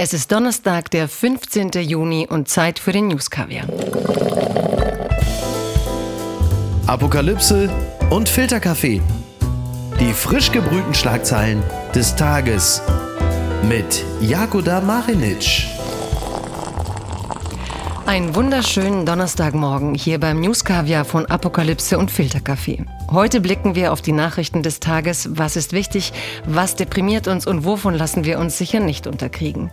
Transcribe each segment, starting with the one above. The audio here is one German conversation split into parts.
Es ist Donnerstag, der 15. Juni und Zeit für den News Kaviar. Apokalypse und Filterkaffee. Die frisch gebrühten Schlagzeilen des Tages mit Jakoda Marinic. Einen wunderschönen Donnerstagmorgen hier beim News Kaviar von Apokalypse und Filterkaffee. Heute blicken wir auf die Nachrichten des Tages. Was ist wichtig? Was deprimiert uns und wovon lassen wir uns sicher nicht unterkriegen?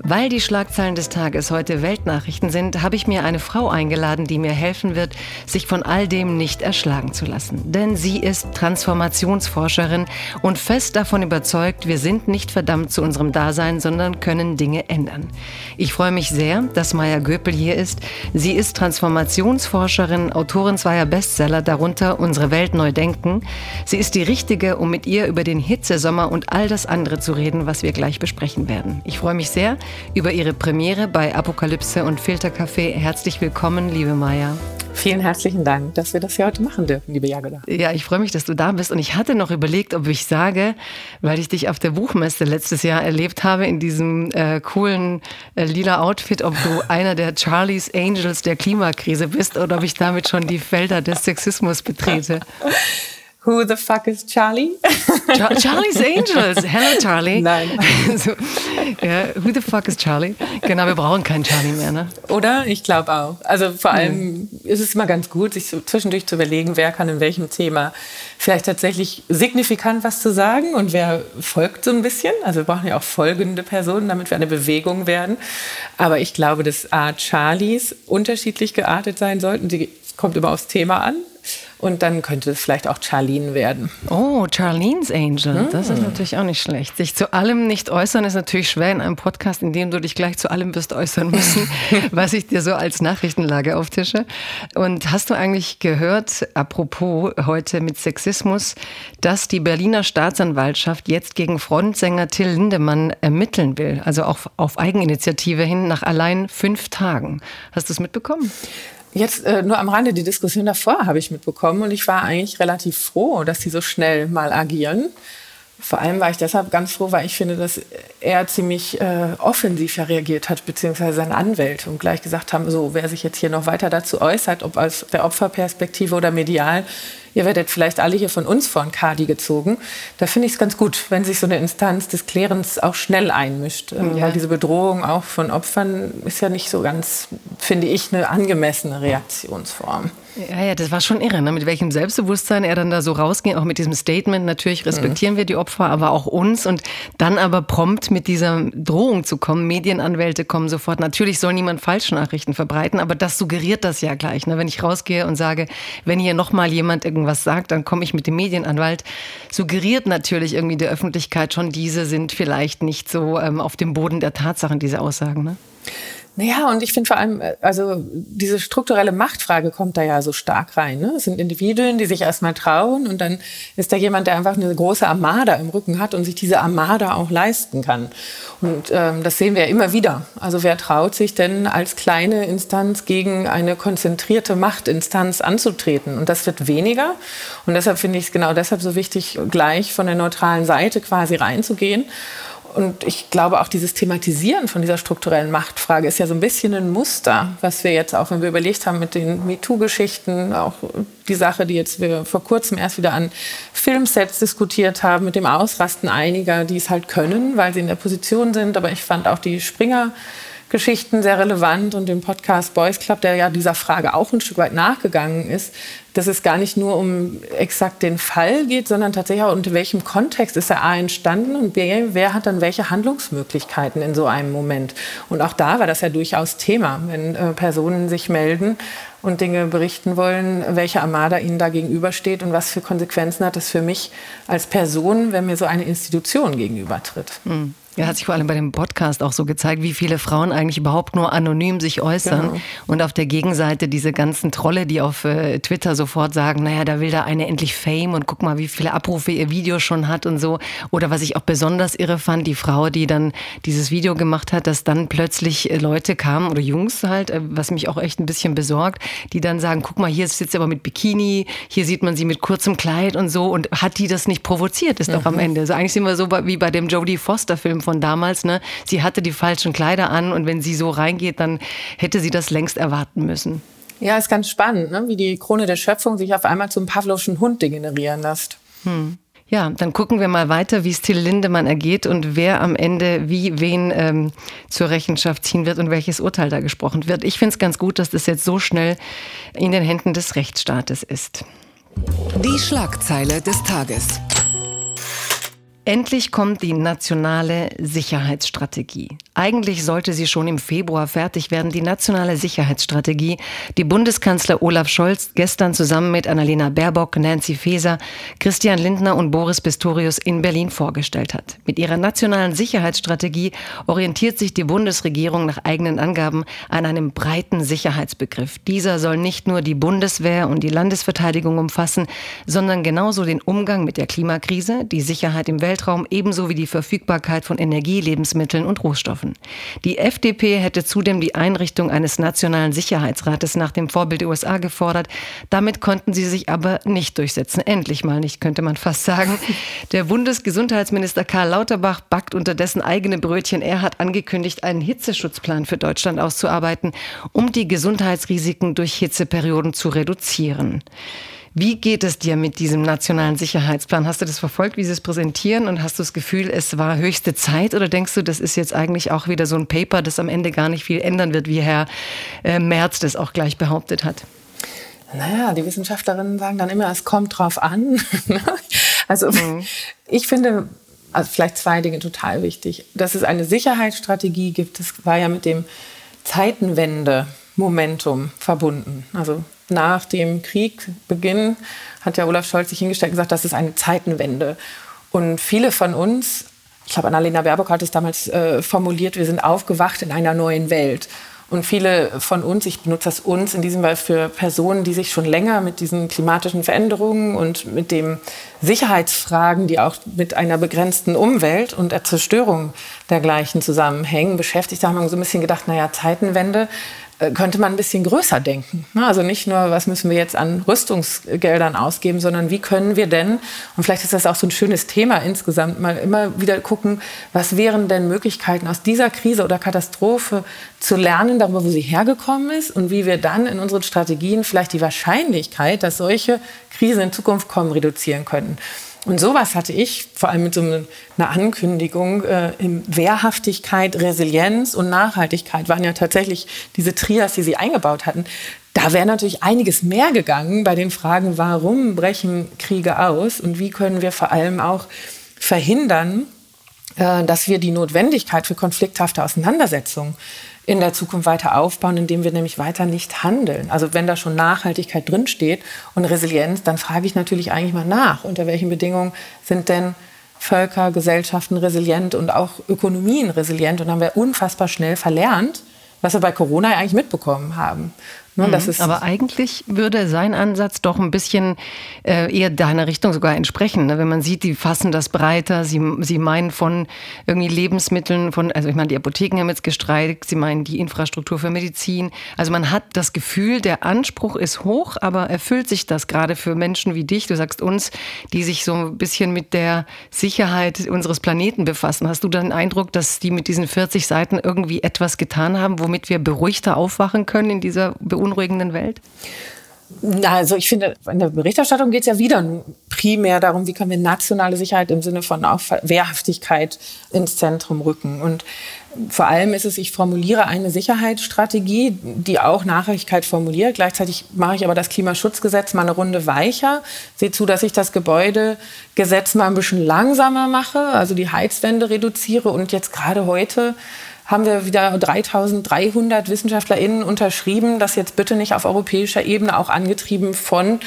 Weil die Schlagzeilen des Tages heute Weltnachrichten sind, habe ich mir eine Frau eingeladen, die mir helfen wird, sich von all dem nicht erschlagen zu lassen. Denn sie ist Transformationsforscherin und fest davon überzeugt, wir sind nicht verdammt zu unserem Dasein, sondern können Dinge ändern. Ich freue mich sehr, dass Maya Göpel hier ist. Sie ist Transformationsforscherin, Autorin zweier Bestseller, darunter Unsere Welt Welt neu denken. Sie ist die richtige, um mit ihr über den Hitzesommer und all das andere zu reden, was wir gleich besprechen werden. Ich freue mich sehr über ihre Premiere bei Apokalypse und Filtercafé. Herzlich willkommen, liebe Maya. Vielen herzlichen Dank, dass wir das hier heute machen dürfen, liebe Jagoda. Ja, ich freue mich, dass du da bist. Und ich hatte noch überlegt, ob ich sage, weil ich dich auf der Buchmesse letztes Jahr erlebt habe, in diesem äh, coolen äh, lila Outfit, ob du einer der Charlie's Angels der Klimakrise bist oder ob ich damit schon die Felder des Sexismus betrete. Who the fuck is Charlie? Char Charlie's Angels. Hello, Charlie. Nein. so, ja, who the fuck is Charlie? Genau, wir brauchen keinen Charlie mehr, ne? Oder? Ich glaube auch. Also vor allem ja. ist es immer ganz gut, sich so zwischendurch zu überlegen, wer kann in welchem Thema vielleicht tatsächlich signifikant was zu sagen und wer folgt so ein bisschen. Also wir brauchen ja auch folgende Personen, damit wir eine Bewegung werden. Aber ich glaube, dass A, Charlies unterschiedlich geartet sein sollten. Die kommt immer aufs Thema an. Und dann könnte es vielleicht auch Charlene werden. Oh, Charlene's Angel. Das ist hm. natürlich auch nicht schlecht. Sich zu allem nicht äußern ist natürlich schwer in einem Podcast, in dem du dich gleich zu allem wirst äußern müssen, was ich dir so als Nachrichtenlage auftische. Und hast du eigentlich gehört, apropos heute mit Sexismus, dass die Berliner Staatsanwaltschaft jetzt gegen Frontsänger Till Lindemann ermitteln will? Also auch auf Eigeninitiative hin nach allein fünf Tagen. Hast du es mitbekommen? Jetzt äh, nur am Rande, die Diskussion davor habe ich mitbekommen und ich war eigentlich relativ froh, dass sie so schnell mal agieren. Vor allem war ich deshalb ganz froh, weil ich finde, dass er ziemlich äh, offensiv reagiert hat, beziehungsweise seine Anwälte und gleich gesagt haben, so, wer sich jetzt hier noch weiter dazu äußert, ob aus der Opferperspektive oder medial, ihr werdet vielleicht alle hier von uns vor ein Kadi gezogen. Da finde ich es ganz gut, wenn sich so eine Instanz des Klärens auch schnell einmischt. Ähm, ja. Weil diese Bedrohung auch von Opfern ist ja nicht so ganz, finde ich, eine angemessene Reaktionsform. Ja, ja, das war schon irre, ne? mit welchem Selbstbewusstsein er dann da so rausging, auch mit diesem Statement. Natürlich respektieren mhm. wir die Opfer, aber auch uns. Und dann aber prompt mit dieser Drohung zu kommen. Medienanwälte kommen sofort. Natürlich soll niemand Falschnachrichten verbreiten, aber das suggeriert das ja gleich. Ne? Wenn ich rausgehe und sage, wenn hier nochmal jemand irgendwas sagt, dann komme ich mit dem Medienanwalt. Suggeriert natürlich irgendwie der Öffentlichkeit schon, diese sind vielleicht nicht so ähm, auf dem Boden der Tatsachen, diese Aussagen. Ne? Naja, und ich finde vor allem, äh, also diese strukturelle Machtfrage kommt da ja so stark rein. Ne? Es sind Individuen, die sich erstmal trauen und dann ist da jemand, der einfach eine große Armada im Rücken hat und sich diese Armada auch leisten kann. Und ähm, das sehen wir ja immer wieder. Also wer traut sich denn als kleine Instanz gegen eine konzentrierte Machtinstanz anzutreten? Und das wird weniger. Und deshalb finde ich es genau deshalb so wichtig, gleich von der neutralen Seite quasi reinzugehen und ich glaube, auch dieses Thematisieren von dieser strukturellen Machtfrage ist ja so ein bisschen ein Muster, was wir jetzt auch, wenn wir überlegt haben mit den MeToo-Geschichten, auch die Sache, die jetzt wir vor kurzem erst wieder an Filmsets diskutiert haben, mit dem Ausrasten einiger, die es halt können, weil sie in der Position sind. Aber ich fand auch die Springer- Geschichten sehr relevant und den Podcast Boys Club, der ja dieser Frage auch ein Stück weit nachgegangen ist, dass es gar nicht nur um exakt den Fall geht, sondern tatsächlich auch unter welchem Kontext ist er A entstanden und B, wer hat dann welche Handlungsmöglichkeiten in so einem Moment. Und auch da war das ja durchaus Thema, wenn äh, Personen sich melden und Dinge berichten wollen, welche Armada ihnen da gegenübersteht und was für Konsequenzen hat das für mich als Person, wenn mir so eine Institution gegenübertritt. Mhm. Ja, hat sich vor allem bei dem Podcast auch so gezeigt, wie viele Frauen eigentlich überhaupt nur anonym sich äußern. Genau. Und auf der Gegenseite diese ganzen Trolle, die auf äh, Twitter sofort sagen, naja, da will da eine endlich Fame und guck mal, wie viele Abrufe ihr Video schon hat und so. Oder was ich auch besonders irre fand, die Frau, die dann dieses Video gemacht hat, dass dann plötzlich äh, Leute kamen oder Jungs halt, äh, was mich auch echt ein bisschen besorgt, die dann sagen, guck mal, hier sitzt sie aber mit Bikini, hier sieht man sie mit kurzem Kleid und so. Und hat die das nicht provoziert, ist mhm. doch am Ende. Also eigentlich sind wir so wie bei dem Jodie Foster Film von damals. Ne? Sie hatte die falschen Kleider an und wenn sie so reingeht, dann hätte sie das längst erwarten müssen. Ja, ist ganz spannend, ne? wie die Krone der Schöpfung sich auf einmal zum Pavlovschen Hund degenerieren lässt. Hm. Ja, dann gucken wir mal weiter, wie es Till Lindemann ergeht und wer am Ende wie wen ähm, zur Rechenschaft ziehen wird und welches Urteil da gesprochen wird. Ich finde es ganz gut, dass das jetzt so schnell in den Händen des Rechtsstaates ist. Die Schlagzeile des Tages. Endlich kommt die nationale Sicherheitsstrategie. Eigentlich sollte sie schon im Februar fertig werden, die nationale Sicherheitsstrategie, die Bundeskanzler Olaf Scholz gestern zusammen mit Annalena Baerbock, Nancy Faeser, Christian Lindner und Boris Pistorius in Berlin vorgestellt hat. Mit ihrer nationalen Sicherheitsstrategie orientiert sich die Bundesregierung nach eigenen Angaben an einem breiten Sicherheitsbegriff. Dieser soll nicht nur die Bundeswehr und die Landesverteidigung umfassen, sondern genauso den Umgang mit der Klimakrise, die Sicherheit im Welt Weltraum ebenso wie die Verfügbarkeit von Energie, Lebensmitteln und Rohstoffen. Die FDP hätte zudem die Einrichtung eines nationalen Sicherheitsrates nach dem Vorbild der USA gefordert. Damit konnten sie sich aber nicht durchsetzen. Endlich mal nicht, könnte man fast sagen. Der Bundesgesundheitsminister Karl Lauterbach backt unterdessen eigene Brötchen. Er hat angekündigt, einen Hitzeschutzplan für Deutschland auszuarbeiten, um die Gesundheitsrisiken durch Hitzeperioden zu reduzieren. Wie geht es dir mit diesem nationalen Sicherheitsplan? Hast du das verfolgt, wie sie es präsentieren und hast du das Gefühl, es war höchste Zeit oder denkst du, das ist jetzt eigentlich auch wieder so ein Paper, das am Ende gar nicht viel ändern wird, wie Herr äh, Merz das auch gleich behauptet hat? Naja, die Wissenschaftlerinnen sagen dann immer, es kommt drauf an. also mhm. ich finde, also vielleicht zwei Dinge total wichtig. Dass es eine Sicherheitsstrategie gibt, das war ja mit dem Zeitenwende-Momentum verbunden. Also nach dem Kriegbeginn hat ja Olaf Scholz sich hingestellt und gesagt, das ist eine Zeitenwende. Und viele von uns, ich glaube, Annalena Baerbock hat es damals äh, formuliert, wir sind aufgewacht in einer neuen Welt. Und viele von uns, ich benutze das uns in diesem Fall für Personen, die sich schon länger mit diesen klimatischen Veränderungen und mit den Sicherheitsfragen, die auch mit einer begrenzten Umwelt und der Zerstörung dergleichen zusammenhängen, beschäftigt haben, haben so ein bisschen gedacht, naja, Zeitenwende, könnte man ein bisschen größer denken. Ne? Also nicht nur, was müssen wir jetzt an Rüstungsgeldern ausgeben, sondern wie können wir denn, und vielleicht ist das auch so ein schönes Thema insgesamt, mal immer wieder gucken, was wären denn Möglichkeiten aus dieser Krise oder Katastrophe zu lernen, darüber, wo sie hergekommen ist und wie wir dann in unseren Strategien vielleicht die Wahrscheinlichkeit, dass solche Krisen in Zukunft kommen, reduzieren können. Und sowas hatte ich, vor allem mit so einer Ankündigung, äh, in Wehrhaftigkeit, Resilienz und Nachhaltigkeit waren ja tatsächlich diese Trias, die Sie eingebaut hatten. Da wäre natürlich einiges mehr gegangen bei den Fragen, warum brechen Kriege aus und wie können wir vor allem auch verhindern, äh, dass wir die Notwendigkeit für konflikthafte Auseinandersetzungen in der Zukunft weiter aufbauen, indem wir nämlich weiter nicht handeln. Also wenn da schon Nachhaltigkeit drinsteht und Resilienz, dann frage ich natürlich eigentlich mal nach, unter welchen Bedingungen sind denn Völker, Gesellschaften resilient und auch Ökonomien resilient. Und haben wir unfassbar schnell verlernt, was wir bei Corona eigentlich mitbekommen haben. Ne, mhm. Aber eigentlich würde sein Ansatz doch ein bisschen äh, eher deiner Richtung sogar entsprechen. Ne? Wenn man sieht, die fassen das breiter, sie, sie meinen von irgendwie Lebensmitteln, von, also ich meine, die Apotheken haben jetzt gestreikt, sie meinen die Infrastruktur für Medizin. Also man hat das Gefühl, der Anspruch ist hoch, aber erfüllt sich das gerade für Menschen wie dich, du sagst uns, die sich so ein bisschen mit der Sicherheit unseres Planeten befassen. Hast du dann den Eindruck, dass die mit diesen 40 Seiten irgendwie etwas getan haben, womit wir beruhigter aufwachen können in dieser Beobachtung? Beunruhigenden Welt? Also ich finde, in der Berichterstattung geht es ja wieder primär darum, wie können wir nationale Sicherheit im Sinne von auch Wehrhaftigkeit ins Zentrum rücken. Und vor allem ist es, ich formuliere eine Sicherheitsstrategie, die auch Nachhaltigkeit formuliert. Gleichzeitig mache ich aber das Klimaschutzgesetz mal eine Runde weicher. Sehe zu, dass ich das Gebäudegesetz mal ein bisschen langsamer mache, also die Heizwände reduziere und jetzt gerade heute haben wir wieder 3300 WissenschaftlerInnen unterschrieben, das jetzt bitte nicht auf europäischer Ebene auch angetrieben von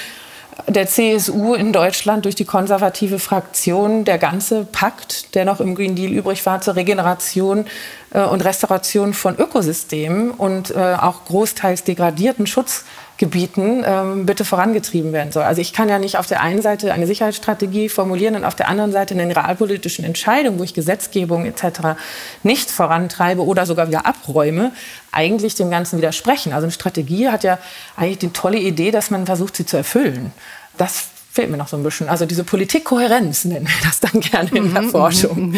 der CSU in Deutschland durch die konservative Fraktion. Der ganze Pakt, der noch im Green Deal übrig war, zur Regeneration äh, und Restauration von Ökosystemen und äh, auch großteils degradierten Schutz Gebieten ähm, bitte vorangetrieben werden soll. Also ich kann ja nicht auf der einen Seite eine Sicherheitsstrategie formulieren und auf der anderen Seite eine realpolitischen Entscheidung, wo ich Gesetzgebung etc. nicht vorantreibe oder sogar wieder abräume, eigentlich dem Ganzen widersprechen. Also eine Strategie hat ja eigentlich die tolle Idee, dass man versucht, sie zu erfüllen. Das fehlt mir noch so ein bisschen. Also diese Politikkohärenz nennen wir das dann gerne in der mhm, Forschung.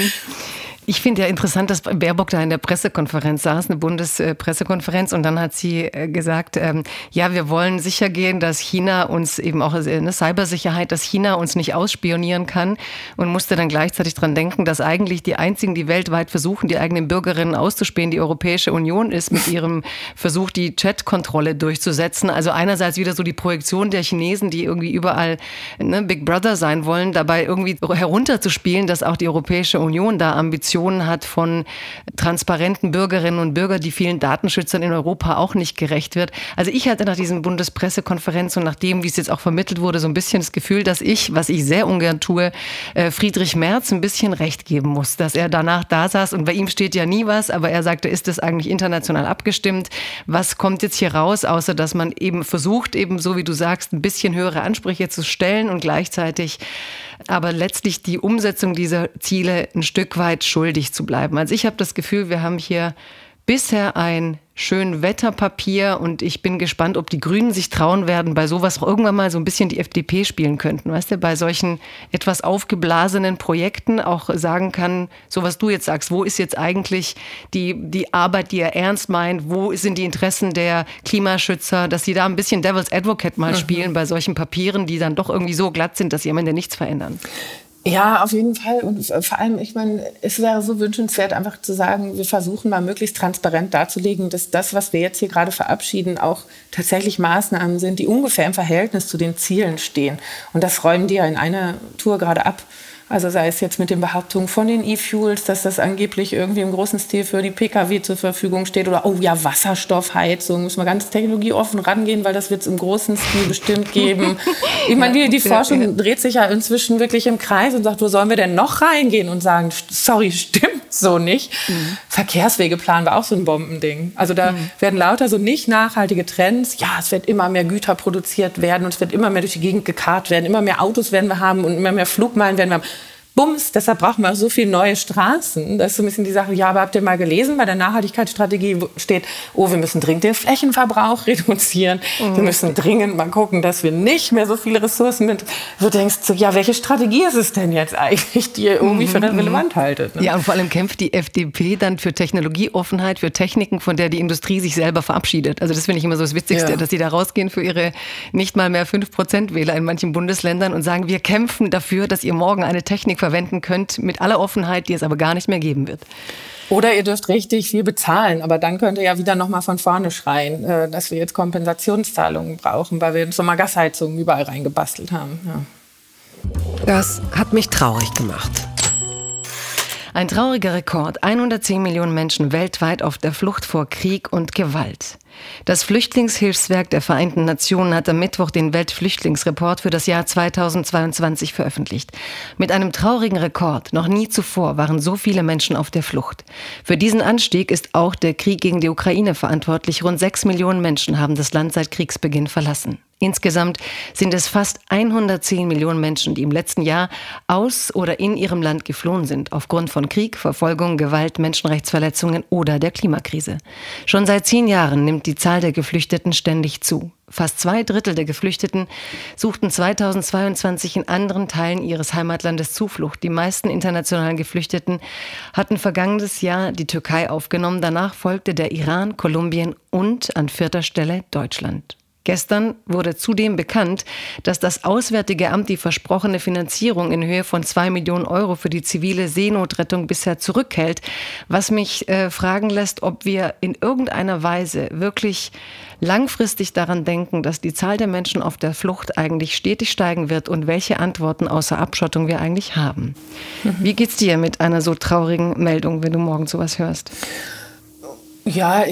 Ich finde ja interessant, dass Baerbock da in der Pressekonferenz saß, eine Bundespressekonferenz, und dann hat sie äh, gesagt, ähm, ja, wir wollen sicher gehen, dass China uns eben auch eine Cybersicherheit, dass China uns nicht ausspionieren kann und musste dann gleichzeitig dran denken, dass eigentlich die einzigen, die weltweit versuchen, die eigenen Bürgerinnen auszuspähen, die Europäische Union ist mit ihrem Versuch, die Chatkontrolle durchzusetzen. Also einerseits wieder so die Projektion der Chinesen, die irgendwie überall ne, Big Brother sein wollen, dabei irgendwie herunterzuspielen, dass auch die Europäische Union da Ambitionen hat von transparenten Bürgerinnen und Bürgern, die vielen Datenschützern in Europa auch nicht gerecht wird. Also ich hatte nach diesen Bundespressekonferenzen und nach dem, wie es jetzt auch vermittelt wurde, so ein bisschen das Gefühl, dass ich, was ich sehr ungern tue, äh, Friedrich Merz ein bisschen recht geben muss, dass er danach da saß und bei ihm steht ja nie was, aber er sagte, ist das eigentlich international abgestimmt? Was kommt jetzt hier raus, außer dass man eben versucht, eben so wie du sagst, ein bisschen höhere Ansprüche zu stellen und gleichzeitig aber letztlich die Umsetzung dieser Ziele ein Stück weit schuldig zu bleiben. Also ich habe das Gefühl, wir haben hier bisher ein schön Wetterpapier und ich bin gespannt, ob die Grünen sich trauen werden, bei sowas irgendwann mal so ein bisschen die FDP spielen könnten. Weißt du, bei solchen etwas aufgeblasenen Projekten auch sagen kann, so was du jetzt sagst, wo ist jetzt eigentlich die, die Arbeit, die er ernst meint, wo sind die Interessen der Klimaschützer, dass sie da ein bisschen Devil's Advocate mal mhm. spielen bei solchen Papieren, die dann doch irgendwie so glatt sind, dass sie am Ende nichts verändern. Ja, auf jeden Fall. Und vor allem, ich meine, es wäre so wünschenswert, einfach zu sagen, wir versuchen mal möglichst transparent darzulegen, dass das, was wir jetzt hier gerade verabschieden, auch tatsächlich Maßnahmen sind, die ungefähr im Verhältnis zu den Zielen stehen. Und das räumen die ja in einer Tour gerade ab. Also sei es jetzt mit den Behauptungen von den E-Fuels, dass das angeblich irgendwie im großen Stil für die Pkw zur Verfügung steht oder oh ja, Wasserstoffheizung, muss man ganz technologieoffen rangehen, weil das wird es im großen Stil bestimmt geben. Ich meine, die, die Forschung dreht sich ja inzwischen wirklich im Kreis und sagt, wo sollen wir denn noch reingehen und sagen, sorry, stimmt so nicht. Mhm. Verkehrswegeplan war auch so ein Bombending. Also da mhm. werden lauter so nicht nachhaltige Trends. Ja, es wird immer mehr Güter produziert werden und es wird immer mehr durch die Gegend gekarrt werden. Immer mehr Autos werden wir haben und immer mehr Flugmeilen werden wir haben. Bums, deshalb brauchen wir auch so viele neue Straßen. Das ist so ein bisschen die Sache, ja, aber habt ihr mal gelesen, bei der Nachhaltigkeitsstrategie steht, oh, wir müssen dringend den Flächenverbrauch reduzieren. Mhm. Wir müssen dringend mal gucken, dass wir nicht mehr so viele Ressourcen mit. Du denkst so, ja, welche Strategie ist es denn jetzt eigentlich, die ihr irgendwie für mhm. relevant haltet? Ne? Ja, und vor allem kämpft die FDP dann für Technologieoffenheit, für Techniken, von der die Industrie sich selber verabschiedet. Also das finde ich immer so das Witzigste, ja. dass sie da rausgehen für ihre nicht mal mehr 5% Wähler in manchen Bundesländern und sagen, wir kämpfen dafür, dass ihr morgen eine Technik verwenden könnt mit aller Offenheit, die es aber gar nicht mehr geben wird. Oder ihr dürft richtig viel bezahlen, aber dann könnt ihr ja wieder nochmal von vorne schreien, äh, dass wir jetzt Kompensationszahlungen brauchen, weil wir jetzt nochmal Gasheizungen überall reingebastelt haben. Ja. Das hat mich traurig gemacht. Ein trauriger Rekord. 110 Millionen Menschen weltweit auf der Flucht vor Krieg und Gewalt. Das Flüchtlingshilfswerk der Vereinten Nationen hat am Mittwoch den Weltflüchtlingsreport für das Jahr 2022 veröffentlicht. Mit einem traurigen Rekord. Noch nie zuvor waren so viele Menschen auf der Flucht. Für diesen Anstieg ist auch der Krieg gegen die Ukraine verantwortlich. Rund sechs Millionen Menschen haben das Land seit Kriegsbeginn verlassen. Insgesamt sind es fast 110 Millionen Menschen, die im letzten Jahr aus oder in ihrem Land geflohen sind, aufgrund von Krieg, Verfolgung, Gewalt, Menschenrechtsverletzungen oder der Klimakrise. Schon seit zehn Jahren nimmt die Zahl der Geflüchteten ständig zu. Fast zwei Drittel der Geflüchteten suchten 2022 in anderen Teilen ihres Heimatlandes Zuflucht. Die meisten internationalen Geflüchteten hatten vergangenes Jahr die Türkei aufgenommen. Danach folgte der Iran, Kolumbien und an vierter Stelle Deutschland. Gestern wurde zudem bekannt, dass das Auswärtige Amt die versprochene Finanzierung in Höhe von zwei Millionen Euro für die zivile Seenotrettung bisher zurückhält, was mich äh, fragen lässt, ob wir in irgendeiner Weise wirklich langfristig daran denken, dass die Zahl der Menschen auf der Flucht eigentlich stetig steigen wird und welche Antworten außer Abschottung wir eigentlich haben. Mhm. Wie geht's dir mit einer so traurigen Meldung, wenn du morgen sowas hörst? Ja,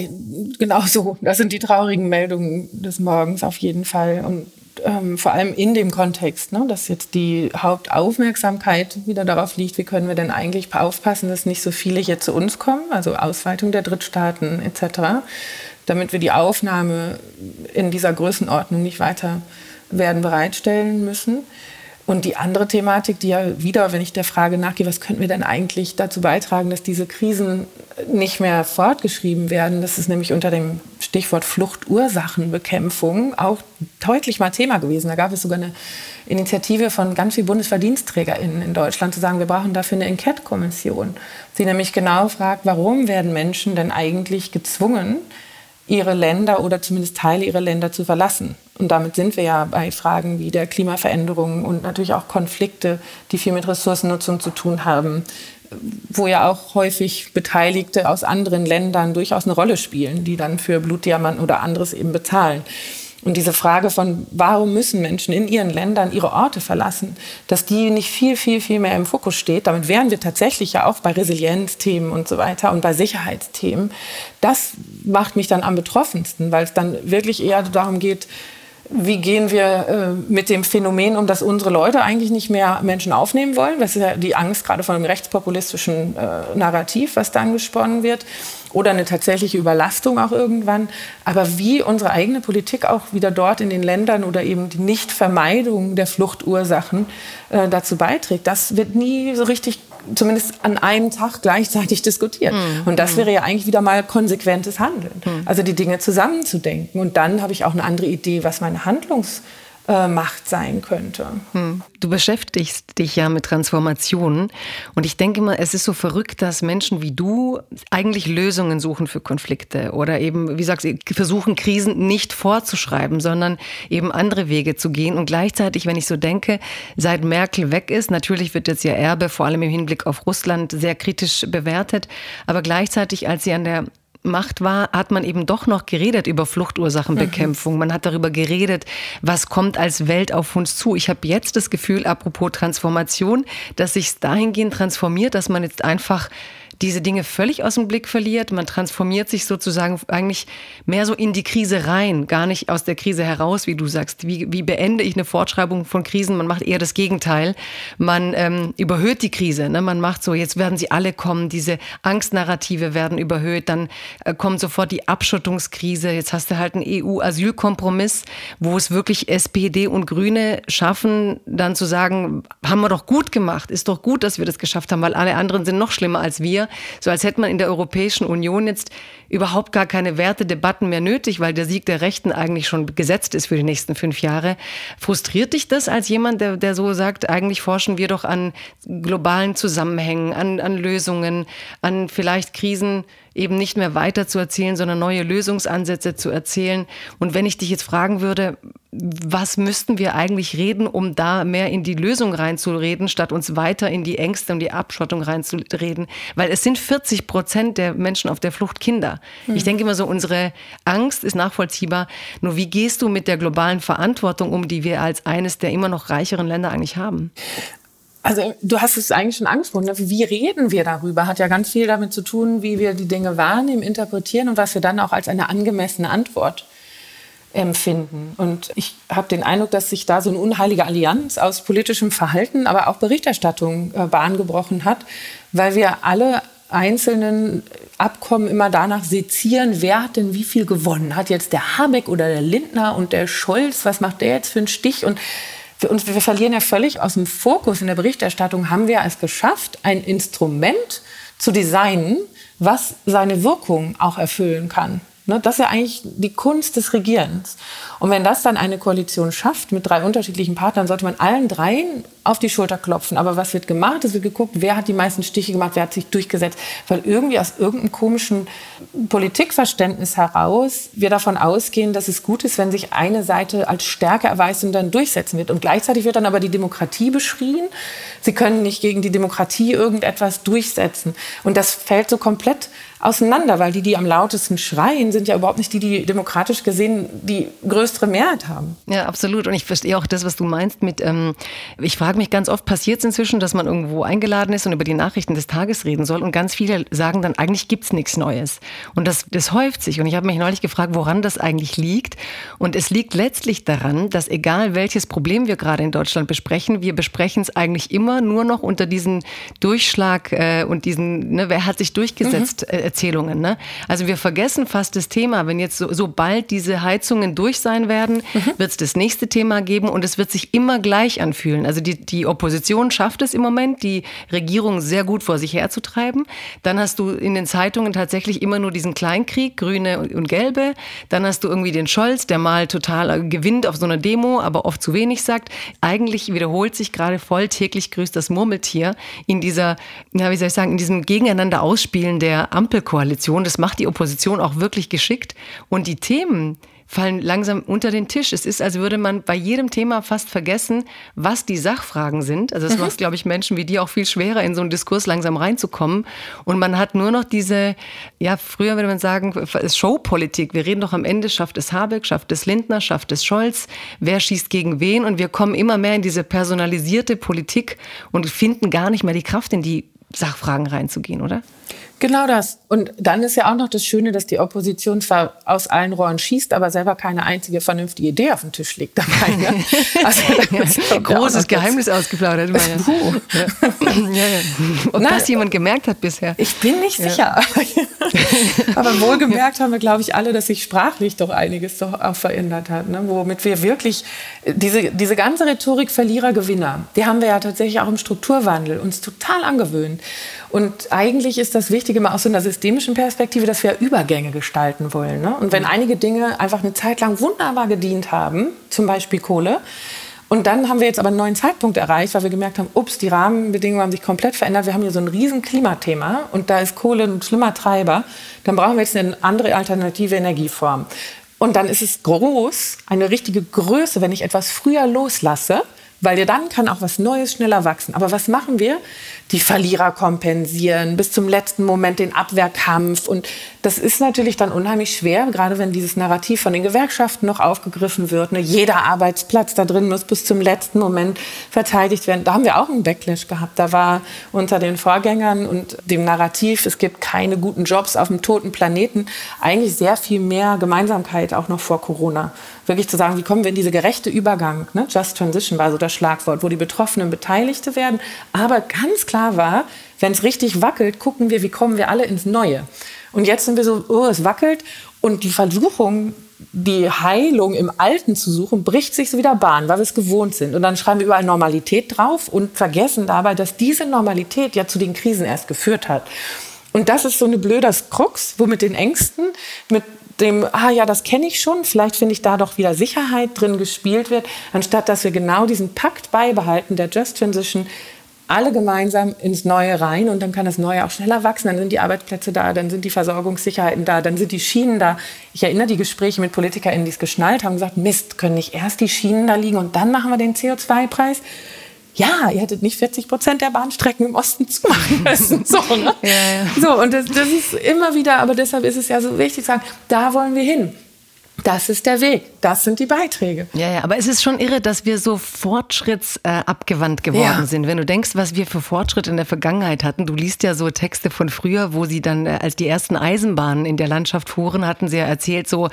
genau so. Das sind die traurigen Meldungen des Morgens auf jeden Fall. Und ähm, vor allem in dem Kontext, ne, dass jetzt die Hauptaufmerksamkeit wieder darauf liegt, wie können wir denn eigentlich aufpassen, dass nicht so viele hier zu uns kommen, also Ausweitung der Drittstaaten etc., damit wir die Aufnahme in dieser Größenordnung nicht weiter werden bereitstellen müssen. Und die andere Thematik, die ja wieder, wenn ich der Frage nachgehe, was könnten wir denn eigentlich dazu beitragen, dass diese Krisen nicht mehr fortgeschrieben werden, das ist nämlich unter dem Stichwort Fluchtursachenbekämpfung auch deutlich mal Thema gewesen. Da gab es sogar eine Initiative von ganz vielen BundesverdienstträgerInnen in Deutschland zu sagen, wir brauchen dafür eine Enquete-Kommission, die nämlich genau fragt, warum werden Menschen denn eigentlich gezwungen, ihre Länder oder zumindest Teile ihrer Länder zu verlassen. Und damit sind wir ja bei Fragen wie der Klimaveränderung und natürlich auch Konflikte, die viel mit Ressourcennutzung zu tun haben, wo ja auch häufig Beteiligte aus anderen Ländern durchaus eine Rolle spielen, die dann für Blutdiamanten oder anderes eben bezahlen. Und diese Frage von, warum müssen Menschen in ihren Ländern ihre Orte verlassen, dass die nicht viel, viel, viel mehr im Fokus steht. Damit wären wir tatsächlich ja auch bei Resilienzthemen und so weiter und bei Sicherheitsthemen. Das macht mich dann am betroffensten, weil es dann wirklich eher darum geht, wie gehen wir äh, mit dem Phänomen um, dass unsere Leute eigentlich nicht mehr Menschen aufnehmen wollen? Das ist ja die Angst gerade von dem rechtspopulistischen äh, Narrativ, was dann gesponnen wird. Oder eine tatsächliche Überlastung auch irgendwann. Aber wie unsere eigene Politik auch wieder dort in den Ländern oder eben die Nichtvermeidung der Fluchtursachen äh, dazu beiträgt, das wird nie so richtig zumindest an einem Tag gleichzeitig diskutiert. Mhm. Und das wäre ja eigentlich wieder mal konsequentes Handeln. Mhm. Also die Dinge zusammenzudenken. Und dann habe ich auch eine andere Idee, was meine Handlungs- äh, Macht sein könnte. Hm. Du beschäftigst dich ja mit Transformationen und ich denke mal, es ist so verrückt, dass Menschen wie du eigentlich Lösungen suchen für Konflikte oder eben, wie sagst du, versuchen Krisen nicht vorzuschreiben, sondern eben andere Wege zu gehen und gleichzeitig, wenn ich so denke, seit Merkel weg ist, natürlich wird jetzt ihr Erbe vor allem im Hinblick auf Russland sehr kritisch bewertet, aber gleichzeitig, als sie an der Macht war, hat man eben doch noch geredet über Fluchtursachenbekämpfung. Mhm. Man hat darüber geredet, was kommt als Welt auf uns zu. Ich habe jetzt das Gefühl, apropos Transformation, dass sich dahingehend transformiert, dass man jetzt einfach diese Dinge völlig aus dem Blick verliert. Man transformiert sich sozusagen eigentlich mehr so in die Krise rein, gar nicht aus der Krise heraus, wie du sagst. Wie, wie beende ich eine Fortschreibung von Krisen? Man macht eher das Gegenteil. Man ähm, überhöht die Krise. Ne? Man macht so, jetzt werden sie alle kommen, diese Angstnarrative werden überhöht, dann äh, kommt sofort die Abschottungskrise. Jetzt hast du halt einen EU-Asylkompromiss, wo es wirklich SPD und Grüne schaffen, dann zu sagen, haben wir doch gut gemacht, ist doch gut, dass wir das geschafft haben, weil alle anderen sind noch schlimmer als wir so als hätte man in der Europäischen Union jetzt überhaupt gar keine Wertedebatten mehr nötig, weil der Sieg der Rechten eigentlich schon gesetzt ist für die nächsten fünf Jahre. Frustriert dich das als jemand, der, der so sagt, eigentlich forschen wir doch an globalen Zusammenhängen, an, an Lösungen, an vielleicht Krisen eben nicht mehr weiter zu erzählen, sondern neue Lösungsansätze zu erzählen. Und wenn ich dich jetzt fragen würde, was müssten wir eigentlich reden, um da mehr in die Lösung reinzureden, statt uns weiter in die Ängste und die Abschottung reinzureden? Weil es sind 40 Prozent der Menschen auf der Flucht Kinder. Mhm. Ich denke immer so, unsere Angst ist nachvollziehbar. Nur wie gehst du mit der globalen Verantwortung um, die wir als eines der immer noch reicheren Länder eigentlich haben? Also du hast es eigentlich schon angesprochen. Ne? Wie reden wir darüber? Hat ja ganz viel damit zu tun, wie wir die Dinge wahrnehmen, interpretieren und was wir dann auch als eine angemessene Antwort empfinden. Und ich habe den Eindruck, dass sich da so eine unheilige Allianz aus politischem Verhalten, aber auch Berichterstattung äh, Bahn hat, weil wir alle einzelnen Abkommen immer danach sezieren, wer hat denn wie viel gewonnen? Hat jetzt der Habeck oder der Lindner und der Scholz, was macht der jetzt für einen Stich? Und für uns, wir verlieren ja völlig aus dem Fokus in der Berichterstattung, haben wir es geschafft, ein Instrument zu designen, was seine Wirkung auch erfüllen kann. Ne, das ist ja eigentlich die Kunst des Regierens. Und wenn das dann eine Koalition schafft mit drei unterschiedlichen Partnern, sollte man allen dreien auf die Schulter klopfen. Aber was wird gemacht? Es wird geguckt, wer hat die meisten Stiche gemacht, wer hat sich durchgesetzt. Weil irgendwie aus irgendeinem komischen Politikverständnis heraus wir davon ausgehen, dass es gut ist, wenn sich eine Seite als Stärke erweist und dann durchsetzen wird. Und gleichzeitig wird dann aber die Demokratie beschrien. Sie können nicht gegen die Demokratie irgendetwas durchsetzen. Und das fällt so komplett auseinander, weil die, die am lautesten schreien, sind ja überhaupt nicht die, die demokratisch gesehen die größere Mehrheit haben. Ja, absolut. Und ich verstehe auch das, was du meinst mit, ähm, ich frage mich ganz oft, passiert es inzwischen, dass man irgendwo eingeladen ist und über die Nachrichten des Tages reden soll und ganz viele sagen dann, eigentlich gibt es nichts Neues. Und das, das häuft sich. Und ich habe mich neulich gefragt, woran das eigentlich liegt. Und es liegt letztlich daran, dass egal welches Problem wir gerade in Deutschland besprechen, wir besprechen es eigentlich immer nur noch unter diesen Durchschlag äh, und diesen, ne, wer hat sich durchgesetzt, mhm. äh, Erzählungen. Ne? Also wir vergessen fast das Thema. Wenn jetzt so, sobald diese Heizungen durch sein werden, mhm. wird es das nächste Thema geben und es wird sich immer gleich anfühlen. Also die, die Opposition schafft es im Moment, die Regierung sehr gut vor sich herzutreiben. Dann hast du in den Zeitungen tatsächlich immer nur diesen Kleinkrieg, Grüne und Gelbe. Dann hast du irgendwie den Scholz, der mal total gewinnt auf so einer Demo, aber oft zu wenig sagt. Eigentlich wiederholt sich gerade voll täglich grüßt das Murmeltier in dieser, ja, wie soll ich sagen, in diesem Gegeneinander ausspielen der Ampelkoalition. Das macht die Opposition auch wirklich geschickt. Und die Themen, fallen langsam unter den Tisch. Es ist, als würde man bei jedem Thema fast vergessen, was die Sachfragen sind. Also es mhm. macht, glaube ich, Menschen wie dir auch viel schwerer, in so einen Diskurs langsam reinzukommen. Und man hat nur noch diese, ja, früher würde man sagen, Showpolitik. Wir reden doch am Ende, schafft es Habeck, schafft es Lindner, schafft es Scholz, wer schießt gegen wen. Und wir kommen immer mehr in diese personalisierte Politik und finden gar nicht mehr die Kraft, in die Sachfragen reinzugehen, oder? Genau das. Und dann ist ja auch noch das Schöne, dass die Opposition zwar aus allen Rohren schießt, aber selber keine einzige vernünftige Idee auf den Tisch legt dabei. Ne? Also, ja, großes Geheimnis ausgeplaudert. Puh. Ja. Ja, Ob Nein, das jemand gemerkt hat bisher? Ich bin nicht sicher. aber wohlgemerkt haben wir, glaube ich, alle, dass sich sprachlich doch einiges doch auch verändert hat. Ne? Womit wir wirklich, diese, diese ganze Rhetorik Verlierer-Gewinner, die haben wir ja tatsächlich auch im Strukturwandel uns total angewöhnt. Und eigentlich ist das Wichtige mal aus so einer systemischen Perspektive, dass wir Übergänge gestalten wollen. Ne? Und wenn mhm. einige Dinge einfach eine Zeit lang wunderbar gedient haben, zum Beispiel Kohle, und dann haben wir jetzt aber einen neuen Zeitpunkt erreicht, weil wir gemerkt haben, ups, die Rahmenbedingungen haben sich komplett verändert. Wir haben hier so ein riesen Klimathema und da ist Kohle ein schlimmer Treiber. Dann brauchen wir jetzt eine andere alternative Energieform. Und dann ist es groß, eine richtige Größe, wenn ich etwas früher loslasse, weil dann kann auch was Neues schneller wachsen. Aber was machen wir? Die Verlierer kompensieren, bis zum letzten Moment den Abwehrkampf. Und das ist natürlich dann unheimlich schwer, gerade wenn dieses Narrativ von den Gewerkschaften noch aufgegriffen wird. Ne? Jeder Arbeitsplatz da drin muss bis zum letzten Moment verteidigt werden. Da haben wir auch einen Backlash gehabt. Da war unter den Vorgängern und dem Narrativ, es gibt keine guten Jobs auf dem toten Planeten, eigentlich sehr viel mehr Gemeinsamkeit auch noch vor Corona wirklich zu sagen, wie kommen wir in diese gerechte Übergang, ne? Just Transition war so das Schlagwort, wo die Betroffenen Beteiligte werden. Aber ganz klar war, wenn es richtig wackelt, gucken wir, wie kommen wir alle ins Neue. Und jetzt sind wir so, oh, es wackelt und die Versuchung, die Heilung im Alten zu suchen, bricht sich so wieder Bahn, weil wir es gewohnt sind. Und dann schreiben wir überall Normalität drauf und vergessen dabei, dass diese Normalität ja zu den Krisen erst geführt hat. Und das ist so eine blöde Krux, wo mit den Ängsten, mit dem, ah ja, das kenne ich schon, vielleicht finde ich da doch wieder Sicherheit drin gespielt wird, anstatt dass wir genau diesen Pakt beibehalten, der Just Transition, alle gemeinsam ins Neue rein und dann kann das Neue auch schneller wachsen. Dann sind die Arbeitsplätze da, dann sind die Versorgungssicherheiten da, dann sind die Schienen da. Ich erinnere die Gespräche mit PolitikerInnen, die es geschnallt haben, gesagt, Mist, können nicht erst die Schienen da liegen und dann machen wir den CO2-Preis? ja, ihr hättet nicht 40 Prozent der Bahnstrecken im Osten zumachen müssen. So, ne? ja, ja. so und das, das ist immer wieder, aber deshalb ist es ja so wichtig zu sagen, da wollen wir hin. Das ist der Weg. Das sind die Beiträge. Ja, ja, aber es ist schon irre, dass wir so fortschrittsabgewandt äh, geworden ja. sind. Wenn du denkst, was wir für Fortschritte in der Vergangenheit hatten, du liest ja so Texte von früher, wo sie dann, äh, als die ersten Eisenbahnen in der Landschaft fuhren, hatten sie ja erzählt, so, äh,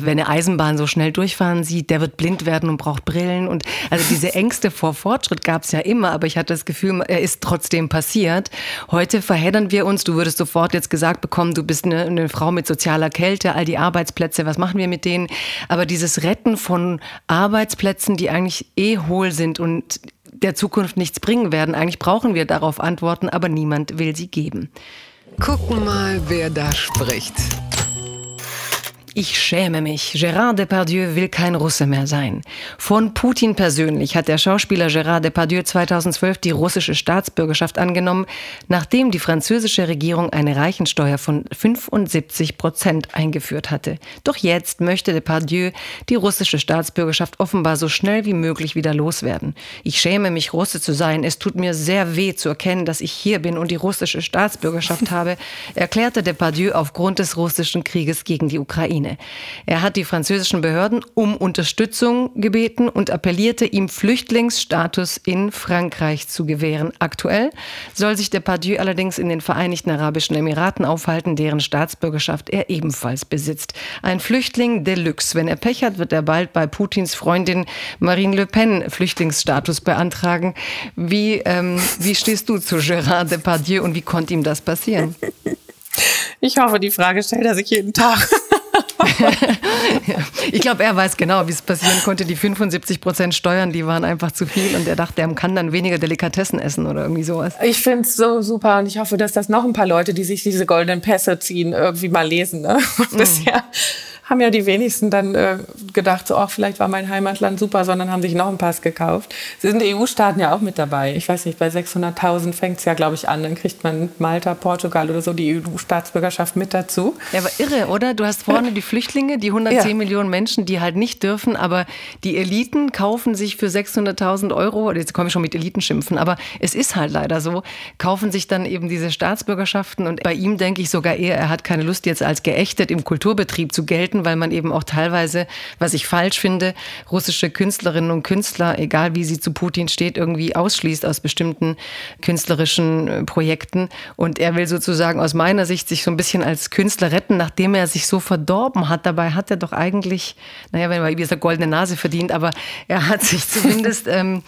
wenn eine Eisenbahn so schnell durchfahren sieht, der wird blind werden und braucht Brillen. Und also diese Ängste vor Fortschritt gab es ja immer, aber ich hatte das Gefühl, er ist trotzdem passiert. Heute verheddern wir uns. Du würdest sofort jetzt gesagt bekommen, du bist eine, eine Frau mit sozialer Kälte, all die Arbeitsplätze, was machen wir mit denen? Aber dieses Retten von Arbeitsplätzen, die eigentlich eh hohl sind und der Zukunft nichts bringen werden, eigentlich brauchen wir darauf Antworten, aber niemand will sie geben. Gucken mal, wer da spricht. Ich schäme mich. Gérard Depardieu will kein Russe mehr sein. Von Putin persönlich hat der Schauspieler Gérard Depardieu 2012 die russische Staatsbürgerschaft angenommen, nachdem die französische Regierung eine Reichensteuer von 75 Prozent eingeführt hatte. Doch jetzt möchte Depardieu die russische Staatsbürgerschaft offenbar so schnell wie möglich wieder loswerden. Ich schäme mich, Russe zu sein. Es tut mir sehr weh zu erkennen, dass ich hier bin und die russische Staatsbürgerschaft habe, erklärte Depardieu aufgrund des russischen Krieges gegen die Ukraine. Ukraine. Er hat die französischen Behörden um Unterstützung gebeten und appellierte, ihm Flüchtlingsstatus in Frankreich zu gewähren. Aktuell soll sich Depardieu allerdings in den Vereinigten Arabischen Emiraten aufhalten, deren Staatsbürgerschaft er ebenfalls besitzt. Ein Flüchtling Deluxe. Wenn er Pech hat, wird er bald bei Putins Freundin Marine Le Pen Flüchtlingsstatus beantragen. Wie, ähm, wie stehst du zu Gérard Depardieu und wie konnte ihm das passieren? Ich hoffe, die Frage stellt er sich jeden Tag. ich glaube, er weiß genau, wie es passieren konnte. Die 75 Prozent Steuern, die waren einfach zu viel und er dachte, er kann dann weniger Delikatessen essen oder irgendwie sowas. Ich finde es so super und ich hoffe, dass das noch ein paar Leute, die sich diese goldenen Pässe ziehen, irgendwie mal lesen. Ne? Mhm. Bisher haben ja die wenigsten dann äh, gedacht, so, ach, vielleicht war mein Heimatland super, sondern haben sich noch einen Pass gekauft. sind die EU-Staaten ja auch mit dabei. Ich weiß nicht, bei 600.000 fängt es ja, glaube ich, an. Dann kriegt man Malta, Portugal oder so die EU-Staatsbürgerschaft mit dazu. Ja, aber irre, oder? Du hast vorne die Flüchtlinge, die 110 ja. Millionen Menschen, die halt nicht dürfen, aber die Eliten kaufen sich für 600.000 Euro, jetzt komme ich schon mit Eliten schimpfen, aber es ist halt leider so, kaufen sich dann eben diese Staatsbürgerschaften und bei ihm denke ich sogar eher, er hat keine Lust jetzt als geächtet im Kulturbetrieb zu gelten, weil man eben auch teilweise, was ich falsch finde, russische Künstlerinnen und Künstler, egal wie sie zu Putin steht, irgendwie ausschließt aus bestimmten künstlerischen äh, Projekten. Und er will sozusagen aus meiner Sicht sich so ein bisschen als Künstler retten, nachdem er sich so verdorben hat. Dabei hat er doch eigentlich, naja, wenn man wie gesagt goldene Nase verdient, aber er hat sich zumindest, ähm,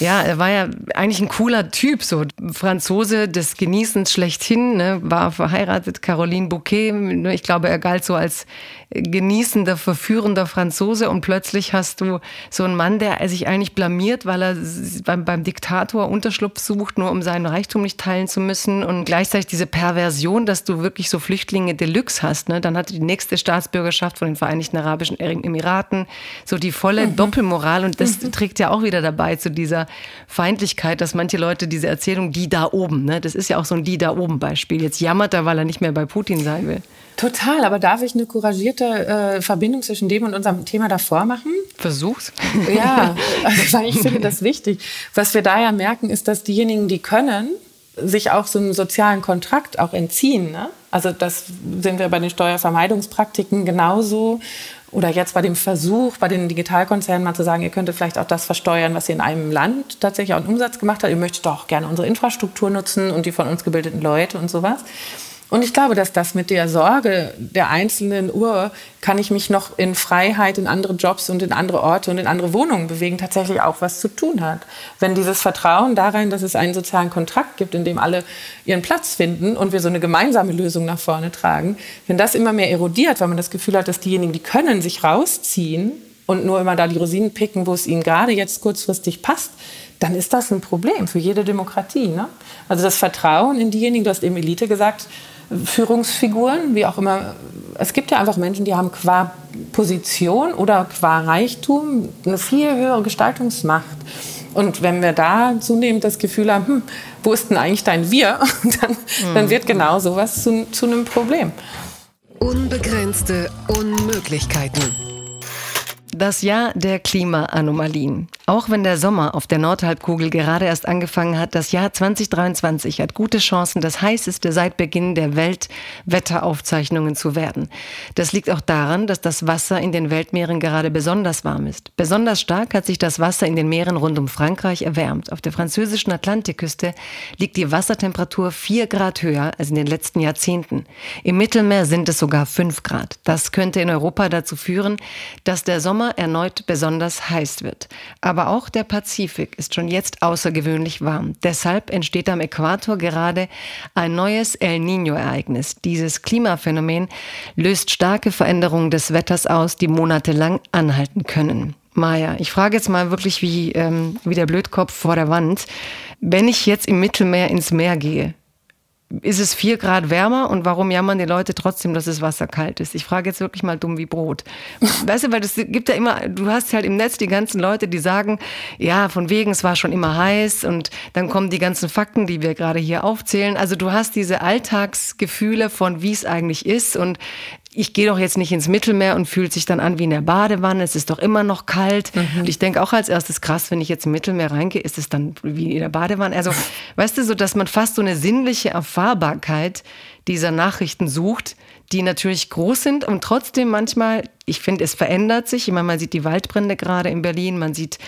ja, er war ja eigentlich ein cooler Typ, so Franzose des Genießens schlechthin, ne, war verheiratet, Caroline Bouquet. Ich glaube, er galt so als genießender, verführender Franzose und plötzlich hast du so einen Mann, der sich eigentlich blamiert, weil er beim, beim Diktator Unterschlupf sucht, nur um seinen Reichtum nicht teilen zu müssen und gleichzeitig diese Perversion, dass du wirklich so Flüchtlinge Deluxe hast. Ne? Dann hat die nächste Staatsbürgerschaft von den Vereinigten Arabischen Emiraten so die volle mhm. Doppelmoral und das mhm. trägt ja auch wieder dabei zu dieser Feindlichkeit, dass manche Leute diese Erzählung, die da oben, ne? das ist ja auch so ein die da oben Beispiel. Jetzt jammert er, weil er nicht mehr bei Putin sein will. Total, aber darf ich eine couragierte äh, Verbindung zwischen dem und unserem Thema davor machen? Versuch's. Ja, weil ich finde das wichtig. Was wir da ja merken, ist, dass diejenigen, die können, sich auch so einem sozialen Kontrakt auch entziehen. Ne? Also das sehen wir bei den Steuervermeidungspraktiken genauso. Oder jetzt bei dem Versuch, bei den Digitalkonzernen mal zu sagen, ihr könntet vielleicht auch das versteuern, was ihr in einem Land tatsächlich auch einen Umsatz gemacht habt. Ihr möchtet doch gerne unsere Infrastruktur nutzen und die von uns gebildeten Leute und sowas. Und ich glaube, dass das mit der Sorge der einzelnen Uhr, kann ich mich noch in Freiheit in andere Jobs und in andere Orte und in andere Wohnungen bewegen, tatsächlich auch was zu tun hat. Wenn dieses Vertrauen darin, dass es einen sozialen Kontrakt gibt, in dem alle ihren Platz finden und wir so eine gemeinsame Lösung nach vorne tragen, wenn das immer mehr erodiert, weil man das Gefühl hat, dass diejenigen, die können, sich rausziehen und nur immer da die Rosinen picken, wo es ihnen gerade jetzt kurzfristig passt, dann ist das ein Problem für jede Demokratie. Ne? Also das Vertrauen in diejenigen, du hast eben Elite gesagt, Führungsfiguren, wie auch immer. Es gibt ja einfach Menschen, die haben qua Position oder qua Reichtum eine viel höhere Gestaltungsmacht. Und wenn wir da zunehmend das Gefühl haben, hm, wo ist denn eigentlich dein Wir, dann, dann wird genau sowas zu, zu einem Problem. Unbegrenzte Unmöglichkeiten. Das Jahr der Klimaanomalien. Auch wenn der Sommer auf der Nordhalbkugel gerade erst angefangen hat, das Jahr 2023 hat gute Chancen, das heißeste seit Beginn der Weltwetteraufzeichnungen zu werden. Das liegt auch daran, dass das Wasser in den Weltmeeren gerade besonders warm ist. Besonders stark hat sich das Wasser in den Meeren rund um Frankreich erwärmt. Auf der französischen Atlantikküste liegt die Wassertemperatur vier Grad höher als in den letzten Jahrzehnten. Im Mittelmeer sind es sogar fünf Grad. Das könnte in Europa dazu führen, dass der Sommer erneut besonders heiß wird. Aber auch der Pazifik ist schon jetzt außergewöhnlich warm. Deshalb entsteht am Äquator gerade ein neues El Niño-Ereignis. Dieses Klimaphänomen löst starke Veränderungen des Wetters aus, die monatelang anhalten können. Maja, ich frage jetzt mal wirklich wie, ähm, wie der Blödkopf vor der Wand. Wenn ich jetzt im Mittelmeer ins Meer gehe, ist es vier Grad wärmer und warum jammern die Leute trotzdem, dass das Wasser kalt ist? Ich frage jetzt wirklich mal dumm wie Brot. Weißt du, weil es gibt ja immer, du hast halt im Netz die ganzen Leute, die sagen, ja, von wegen, es war schon immer heiß und dann kommen die ganzen Fakten, die wir gerade hier aufzählen. Also du hast diese Alltagsgefühle von, wie es eigentlich ist und ich gehe doch jetzt nicht ins Mittelmeer und fühlt sich dann an wie in der Badewanne, es ist doch immer noch kalt. Mhm. Und ich denke auch als erstes krass, wenn ich jetzt im Mittelmeer reingehe, ist es dann wie in der Badewanne. Also, weißt du, so dass man fast so eine sinnliche Erfahrbarkeit dieser Nachrichten sucht, die natürlich groß sind und trotzdem manchmal, ich finde, es verändert sich. Ich meine, man sieht die Waldbrände gerade in Berlin, man sieht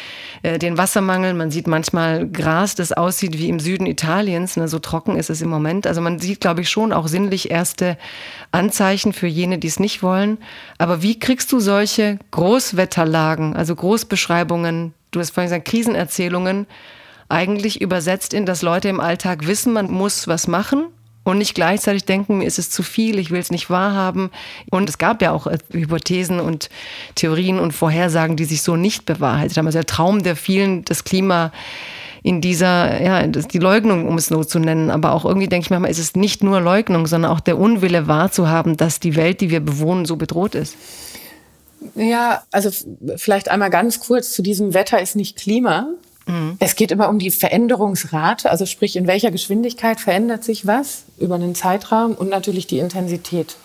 äh, den Wassermangel, man sieht manchmal Gras, das aussieht wie im Süden Italiens. Ne, so trocken ist es im Moment. Also man sieht, glaube ich, schon auch sinnlich erste Anzeichen für jene, die es nicht wollen. Aber wie kriegst du solche Großwetterlagen, also Großbeschreibungen, du hast vorhin gesagt, Krisenerzählungen, eigentlich übersetzt in, dass Leute im Alltag wissen, man muss was machen und nicht gleichzeitig denken, mir ist es zu viel, ich will es nicht wahrhaben. Und es gab ja auch äh, Hypothesen und Theorien und Vorhersagen, die sich so nicht bewahrheitet haben. Also der Traum der vielen, das Klima in dieser, ja, die Leugnung, um es so zu nennen. Aber auch irgendwie denke ich manchmal, ist es nicht nur Leugnung, sondern auch der Unwille wahrzuhaben, dass die Welt, die wir bewohnen, so bedroht ist. Ja, also vielleicht einmal ganz kurz zu diesem Wetter ist nicht Klima. Mhm. Es geht immer um die Veränderungsrate, also sprich, in welcher Geschwindigkeit verändert sich was über einen Zeitraum und natürlich die Intensität.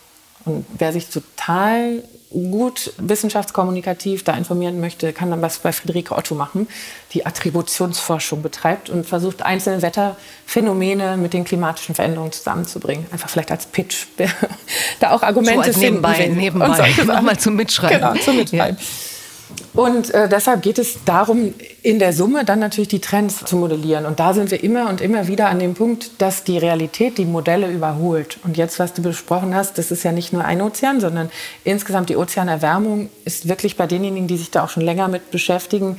Und wer sich total gut wissenschaftskommunikativ da informieren möchte, kann dann was bei Friederike Otto machen, die Attributionsforschung betreibt und versucht, einzelne Wetterphänomene mit den klimatischen Veränderungen zusammenzubringen. Einfach vielleicht als Pitch. da auch Argumente so als nebenbei, finden. Nebenbei, nebenbei. mal zum Mitschreiben. Genau, zum Mitschreiben. Ja. Und äh, deshalb geht es darum, in der Summe dann natürlich die Trends zu modellieren. Und da sind wir immer und immer wieder an dem Punkt, dass die Realität die Modelle überholt. Und jetzt, was du besprochen hast, das ist ja nicht nur ein Ozean, sondern insgesamt die Ozeanerwärmung ist wirklich bei denjenigen, die sich da auch schon länger mit beschäftigen,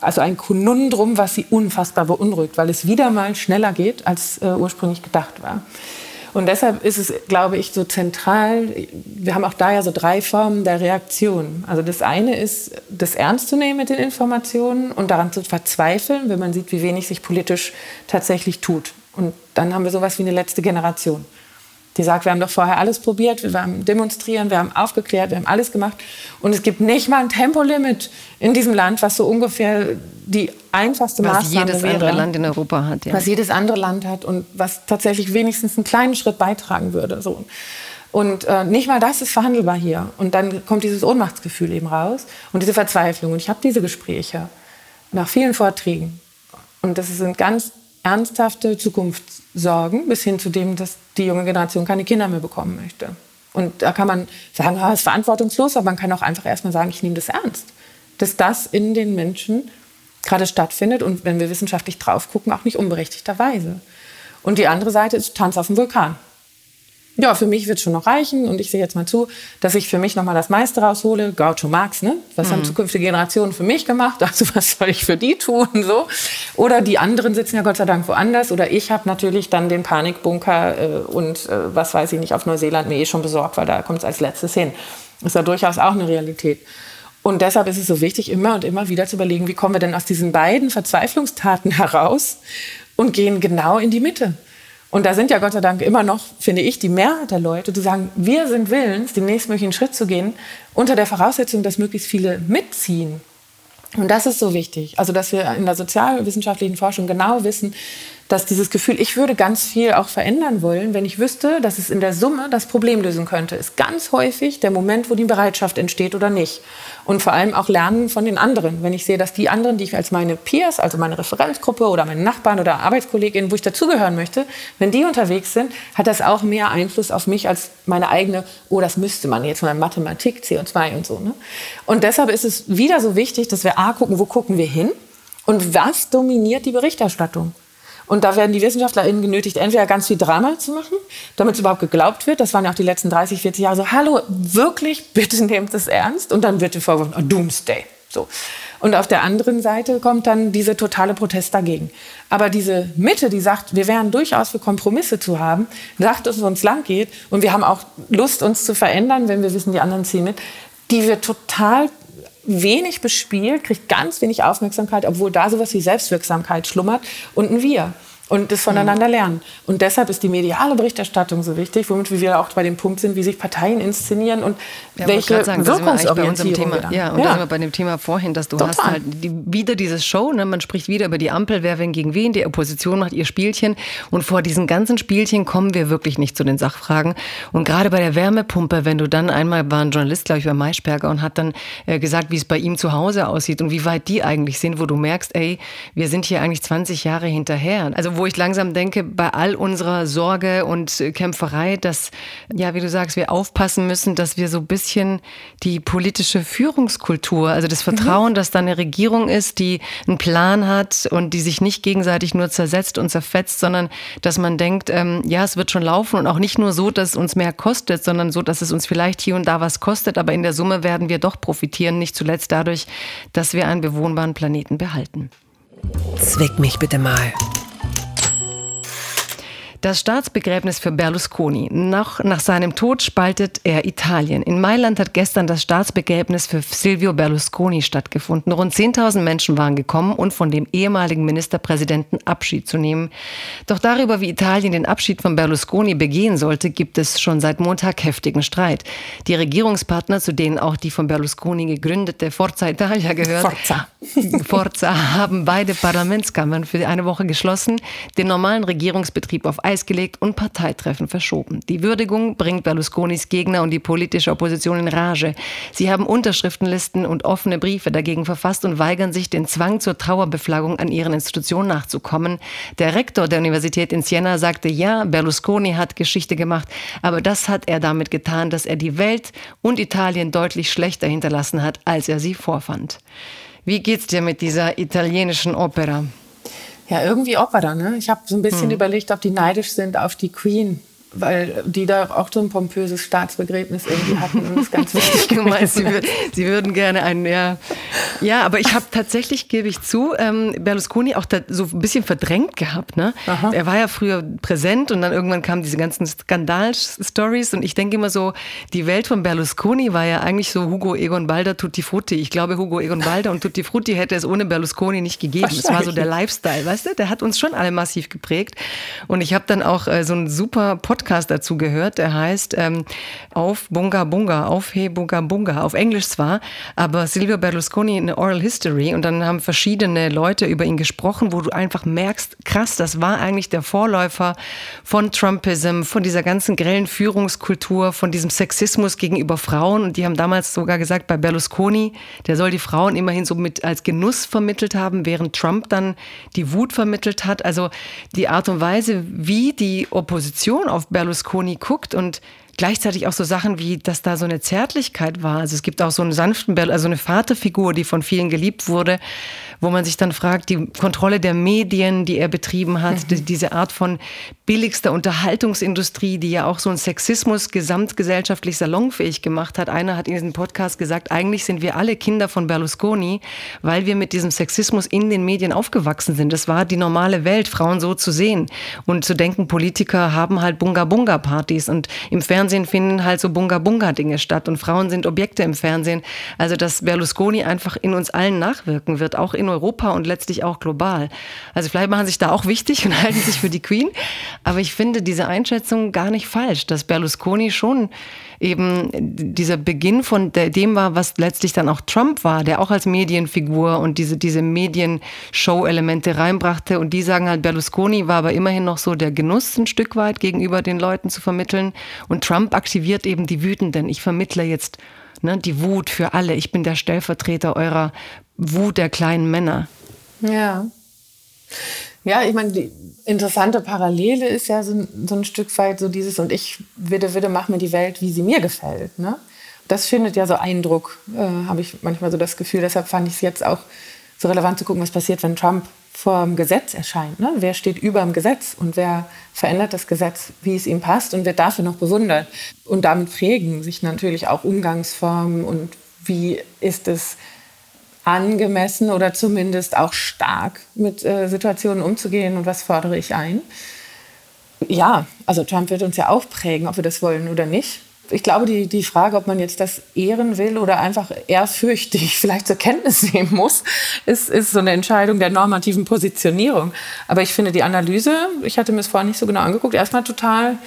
also ein Konundrum, was sie unfassbar beunruhigt, weil es wieder mal schneller geht, als äh, ursprünglich gedacht war. Und deshalb ist es, glaube ich, so zentral. Wir haben auch da ja so drei Formen der Reaktion. Also das eine ist, das ernst zu nehmen mit den Informationen und daran zu verzweifeln, wenn man sieht, wie wenig sich politisch tatsächlich tut. Und dann haben wir sowas wie eine letzte Generation. Die sagt, wir haben doch vorher alles probiert, wir haben demonstrieren, wir haben aufgeklärt, wir haben alles gemacht. Und es gibt nicht mal ein Tempolimit in diesem Land, was so ungefähr die einfachste was Maßnahme jedes wäre. andere Land in Europa hat. Ja. Was jedes andere Land hat und was tatsächlich wenigstens einen kleinen Schritt beitragen würde. So. Und äh, nicht mal das ist verhandelbar hier. Und dann kommt dieses Ohnmachtsgefühl eben raus und diese Verzweiflung. Und ich habe diese Gespräche nach vielen Vorträgen. Und das sind ganz ernsthafte Zukunftssorgen bis hin zu dem, dass die junge Generation keine Kinder mehr bekommen möchte. Und da kann man sagen, ah, ist verantwortungslos, aber man kann auch einfach erstmal sagen, ich nehme das ernst. Dass das in den Menschen gerade stattfindet und wenn wir wissenschaftlich drauf gucken, auch nicht unberechtigterweise. Und die andere Seite ist Tanz auf dem Vulkan ja, für mich wird schon noch reichen und ich sehe jetzt mal zu, dass ich für mich nochmal das meiste raushole. Gaucho Marx, ne? Was mhm. haben zukünftige Generationen für mich gemacht? Also was soll ich für die tun? So. Oder die anderen sitzen ja Gott sei Dank woanders. Oder ich habe natürlich dann den Panikbunker äh, und äh, was weiß ich nicht auf Neuseeland mir eh schon besorgt, weil da kommt es als letztes hin. Ist ja durchaus auch eine Realität. Und deshalb ist es so wichtig, immer und immer wieder zu überlegen, wie kommen wir denn aus diesen beiden Verzweiflungstaten heraus und gehen genau in die Mitte. Und da sind ja Gott sei Dank immer noch, finde ich, die Mehrheit der Leute, die sagen, wir sind willens, den nächstmöglichen Schritt zu gehen, unter der Voraussetzung, dass möglichst viele mitziehen. Und das ist so wichtig. Also, dass wir in der sozialwissenschaftlichen Forschung genau wissen, dass dieses Gefühl, ich würde ganz viel auch verändern wollen, wenn ich wüsste, dass es in der Summe das Problem lösen könnte, ist ganz häufig der Moment, wo die Bereitschaft entsteht oder nicht. Und vor allem auch lernen von den anderen. Wenn ich sehe, dass die anderen, die ich als meine Peers, also meine Referenzgruppe oder meine Nachbarn oder Arbeitskolleginnen, wo ich dazugehören möchte, wenn die unterwegs sind, hat das auch mehr Einfluss auf mich als meine eigene, oh, das müsste man jetzt mal Mathematik, CO2 und so. Ne? Und deshalb ist es wieder so wichtig, dass wir A gucken, wo gucken wir hin und was dominiert die Berichterstattung. Und da werden die WissenschaftlerInnen genötigt, entweder ganz viel Drama zu machen, damit es überhaupt geglaubt wird. Das waren ja auch die letzten 30, 40 Jahre so, hallo, wirklich, bitte nehmt es ernst. Und dann wird dir vorgeworfen, oh, Doomsday. So. Und auf der anderen Seite kommt dann diese totale Protest dagegen. Aber diese Mitte, die sagt, wir wären durchaus für Kompromisse zu haben, sagt, dass es uns lang geht und wir haben auch Lust, uns zu verändern, wenn wir wissen, die anderen ziehen mit, die wird total wenig bespielt, kriegt ganz wenig Aufmerksamkeit, obwohl da sowas wie Selbstwirksamkeit schlummert. Und ein Wir und das voneinander lernen. Und deshalb ist die mediale Berichterstattung so wichtig, womit wir auch bei dem Punkt sind, wie sich Parteien inszenieren und ja, welche sagen, Wirkungsorientierung Thema, Ja, und ja. da sind wir bei dem Thema vorhin, dass du Total. hast halt die, wieder dieses Show, ne? man spricht wieder über die Ampel, wer wen gegen wen, die Opposition macht ihr Spielchen und vor diesen ganzen Spielchen kommen wir wirklich nicht zu den Sachfragen. Und gerade bei der Wärmepumpe, wenn du dann einmal war ein Journalist, glaube ich, bei Maischberger und hat dann äh, gesagt, wie es bei ihm zu Hause aussieht und wie weit die eigentlich sind, wo du merkst, ey, wir sind hier eigentlich 20 Jahre hinterher. Also wo ich langsam denke, bei all unserer Sorge und Kämpferei, dass, ja, wie du sagst, wir aufpassen müssen, dass wir so ein bisschen die politische Führungskultur, also das Vertrauen, mhm. dass da eine Regierung ist, die einen Plan hat und die sich nicht gegenseitig nur zersetzt und zerfetzt, sondern dass man denkt, ähm, ja, es wird schon laufen und auch nicht nur so, dass es uns mehr kostet, sondern so, dass es uns vielleicht hier und da was kostet, aber in der Summe werden wir doch profitieren, nicht zuletzt dadurch, dass wir einen bewohnbaren Planeten behalten. Zwick mich bitte mal. Das Staatsbegräbnis für Berlusconi. Noch nach seinem Tod spaltet er Italien. In Mailand hat gestern das Staatsbegräbnis für Silvio Berlusconi stattgefunden. Rund 10.000 Menschen waren gekommen und von dem ehemaligen Ministerpräsidenten Abschied zu nehmen. Doch darüber, wie Italien den Abschied von Berlusconi begehen sollte, gibt es schon seit Montag heftigen Streit. Die Regierungspartner, zu denen auch die von Berlusconi gegründete Forza Italia gehört, Forza. Forza haben beide Parlamentskammern für eine Woche geschlossen, den normalen Regierungsbetrieb auf Eis gelegt und Parteitreffen verschoben. Die Würdigung bringt Berlusconis Gegner und die politische Opposition in Rage. Sie haben Unterschriftenlisten und offene Briefe dagegen verfasst und weigern sich, den Zwang zur Trauerbeflaggung an ihren Institutionen nachzukommen. Der Rektor der Universität in Siena sagte, ja, Berlusconi hat Geschichte gemacht, aber das hat er damit getan, dass er die Welt und Italien deutlich schlechter hinterlassen hat, als er sie vorfand. Wie geht's dir mit dieser italienischen Opera? Ja, irgendwie Opera, ne? Ich habe so ein bisschen hm. überlegt, ob die neidisch sind auf die Queen weil die da auch so ein pompöses Staatsbegräbnis irgendwie hatten und das ganz wichtig du meinst, sie, sie, würden gerne einen, ja. Ja, aber ich habe tatsächlich, gebe ich zu, ähm, Berlusconi auch da so ein bisschen verdrängt gehabt. Ne? Er war ja früher präsent und dann irgendwann kamen diese ganzen Skandal-Stories und ich denke immer so, die Welt von Berlusconi war ja eigentlich so Hugo Egon Balder Tutti Frutti. Ich glaube, Hugo Egon Balder und Tutti Frutti hätte es ohne Berlusconi nicht gegeben. Es war so der Lifestyle, weißt du? Der hat uns schon alle massiv geprägt und ich habe dann auch äh, so einen super Podcast Podcast dazu gehört, der heißt ähm, Auf Bunga Bunga, auf He Bunga Bunga, auf Englisch zwar, aber Silvio Berlusconi in Oral History. Und dann haben verschiedene Leute über ihn gesprochen, wo du einfach merkst, krass, das war eigentlich der Vorläufer von Trumpism, von dieser ganzen grellen Führungskultur, von diesem Sexismus gegenüber Frauen. Und die haben damals sogar gesagt, bei Berlusconi, der soll die Frauen immerhin so mit als Genuss vermittelt haben, während Trump dann die Wut vermittelt hat. Also die Art und Weise, wie die Opposition auf Berlusconi guckt und gleichzeitig auch so Sachen wie, dass da so eine Zärtlichkeit war. Also es gibt auch so einen sanften, also eine Vaterfigur, die von vielen geliebt wurde, wo man sich dann fragt, die Kontrolle der Medien, die er betrieben hat, mhm. diese Art von billigster Unterhaltungsindustrie, die ja auch so einen Sexismus gesamtgesellschaftlich salonfähig gemacht hat. Einer hat in diesem Podcast gesagt, eigentlich sind wir alle Kinder von Berlusconi, weil wir mit diesem Sexismus in den Medien aufgewachsen sind. Das war die normale Welt, Frauen so zu sehen und zu denken, Politiker haben halt Bunga-Bunga-Partys und im Fernsehen finden halt so Bunga-Bunga-Dinge statt und Frauen sind Objekte im Fernsehen. Also dass Berlusconi einfach in uns allen nachwirken wird, auch in Europa und letztlich auch global. Also vielleicht machen sich da auch wichtig und halten sich für die Queen. Aber ich finde diese Einschätzung gar nicht falsch, dass Berlusconi schon eben dieser Beginn von dem war, was letztlich dann auch Trump war, der auch als Medienfigur und diese, diese Medienshow-Elemente reinbrachte. Und die sagen halt, Berlusconi war aber immerhin noch so der Genuss ein Stück weit gegenüber den Leuten zu vermitteln. Und Trump aktiviert eben die Wütenden. Ich vermittle jetzt ne, die Wut für alle. Ich bin der Stellvertreter eurer Wut der kleinen Männer. Ja. Ja, ich meine, die interessante Parallele ist ja so, so ein Stück weit so dieses und ich würde, würde, mach mir die Welt, wie sie mir gefällt. Ne? Das findet ja so Eindruck, äh, habe ich manchmal so das Gefühl. Deshalb fand ich es jetzt auch so relevant zu gucken, was passiert, wenn Trump vor dem Gesetz erscheint. Ne? Wer steht über dem Gesetz und wer verändert das Gesetz, wie es ihm passt und wird dafür noch bewundert. Und damit prägen sich natürlich auch Umgangsformen und wie ist es angemessen oder zumindest auch stark mit äh, Situationen umzugehen und was fordere ich ein. Ja, also Trump wird uns ja auch prägen, ob wir das wollen oder nicht. Ich glaube, die, die Frage, ob man jetzt das ehren will oder einfach ehrfürchtig vielleicht zur Kenntnis nehmen muss, ist, ist so eine Entscheidung der normativen Positionierung. Aber ich finde die Analyse, ich hatte mir es vorher nicht so genau angeguckt, erstmal total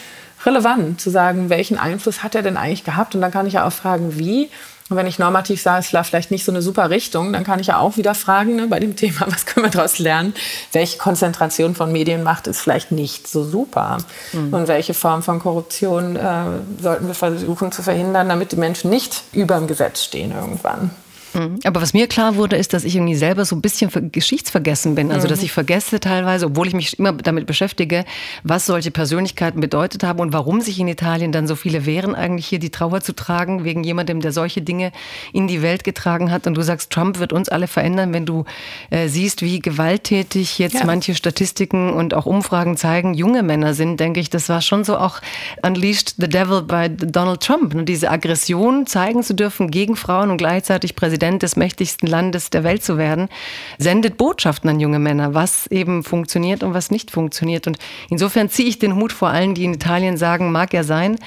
relevant zu sagen, welchen Einfluss hat er denn eigentlich gehabt? Und dann kann ich ja auch fragen, wie. Und wenn ich normativ sage, es war vielleicht nicht so eine super Richtung, dann kann ich ja auch wieder fragen ne, bei dem Thema, was können wir daraus lernen? Welche Konzentration von Medienmacht ist vielleicht nicht so super? Mhm. Und welche Form von Korruption äh, sollten wir versuchen zu verhindern, damit die Menschen nicht über dem Gesetz stehen irgendwann? Mhm. Aber was mir klar wurde, ist, dass ich irgendwie selber so ein bisschen geschichtsvergessen bin. Also, dass mhm. ich vergesse teilweise, obwohl ich mich immer damit beschäftige, was solche Persönlichkeiten bedeutet haben und warum sich in Italien dann so viele wehren, eigentlich hier die Trauer zu tragen, wegen jemandem, der solche Dinge in die Welt getragen hat. Und du sagst, Trump wird uns alle verändern, wenn du äh, siehst, wie gewalttätig jetzt ja. manche Statistiken und auch Umfragen zeigen, junge Männer sind, denke ich, das war schon so auch Unleashed the Devil by Donald Trump. Und diese Aggression zeigen zu dürfen gegen Frauen und gleichzeitig Präsident Präsident des mächtigsten Landes der Welt zu werden, sendet Botschaften an junge Männer, was eben funktioniert und was nicht funktioniert. Und insofern ziehe ich den Hut vor allen, die in Italien sagen, mag er sein,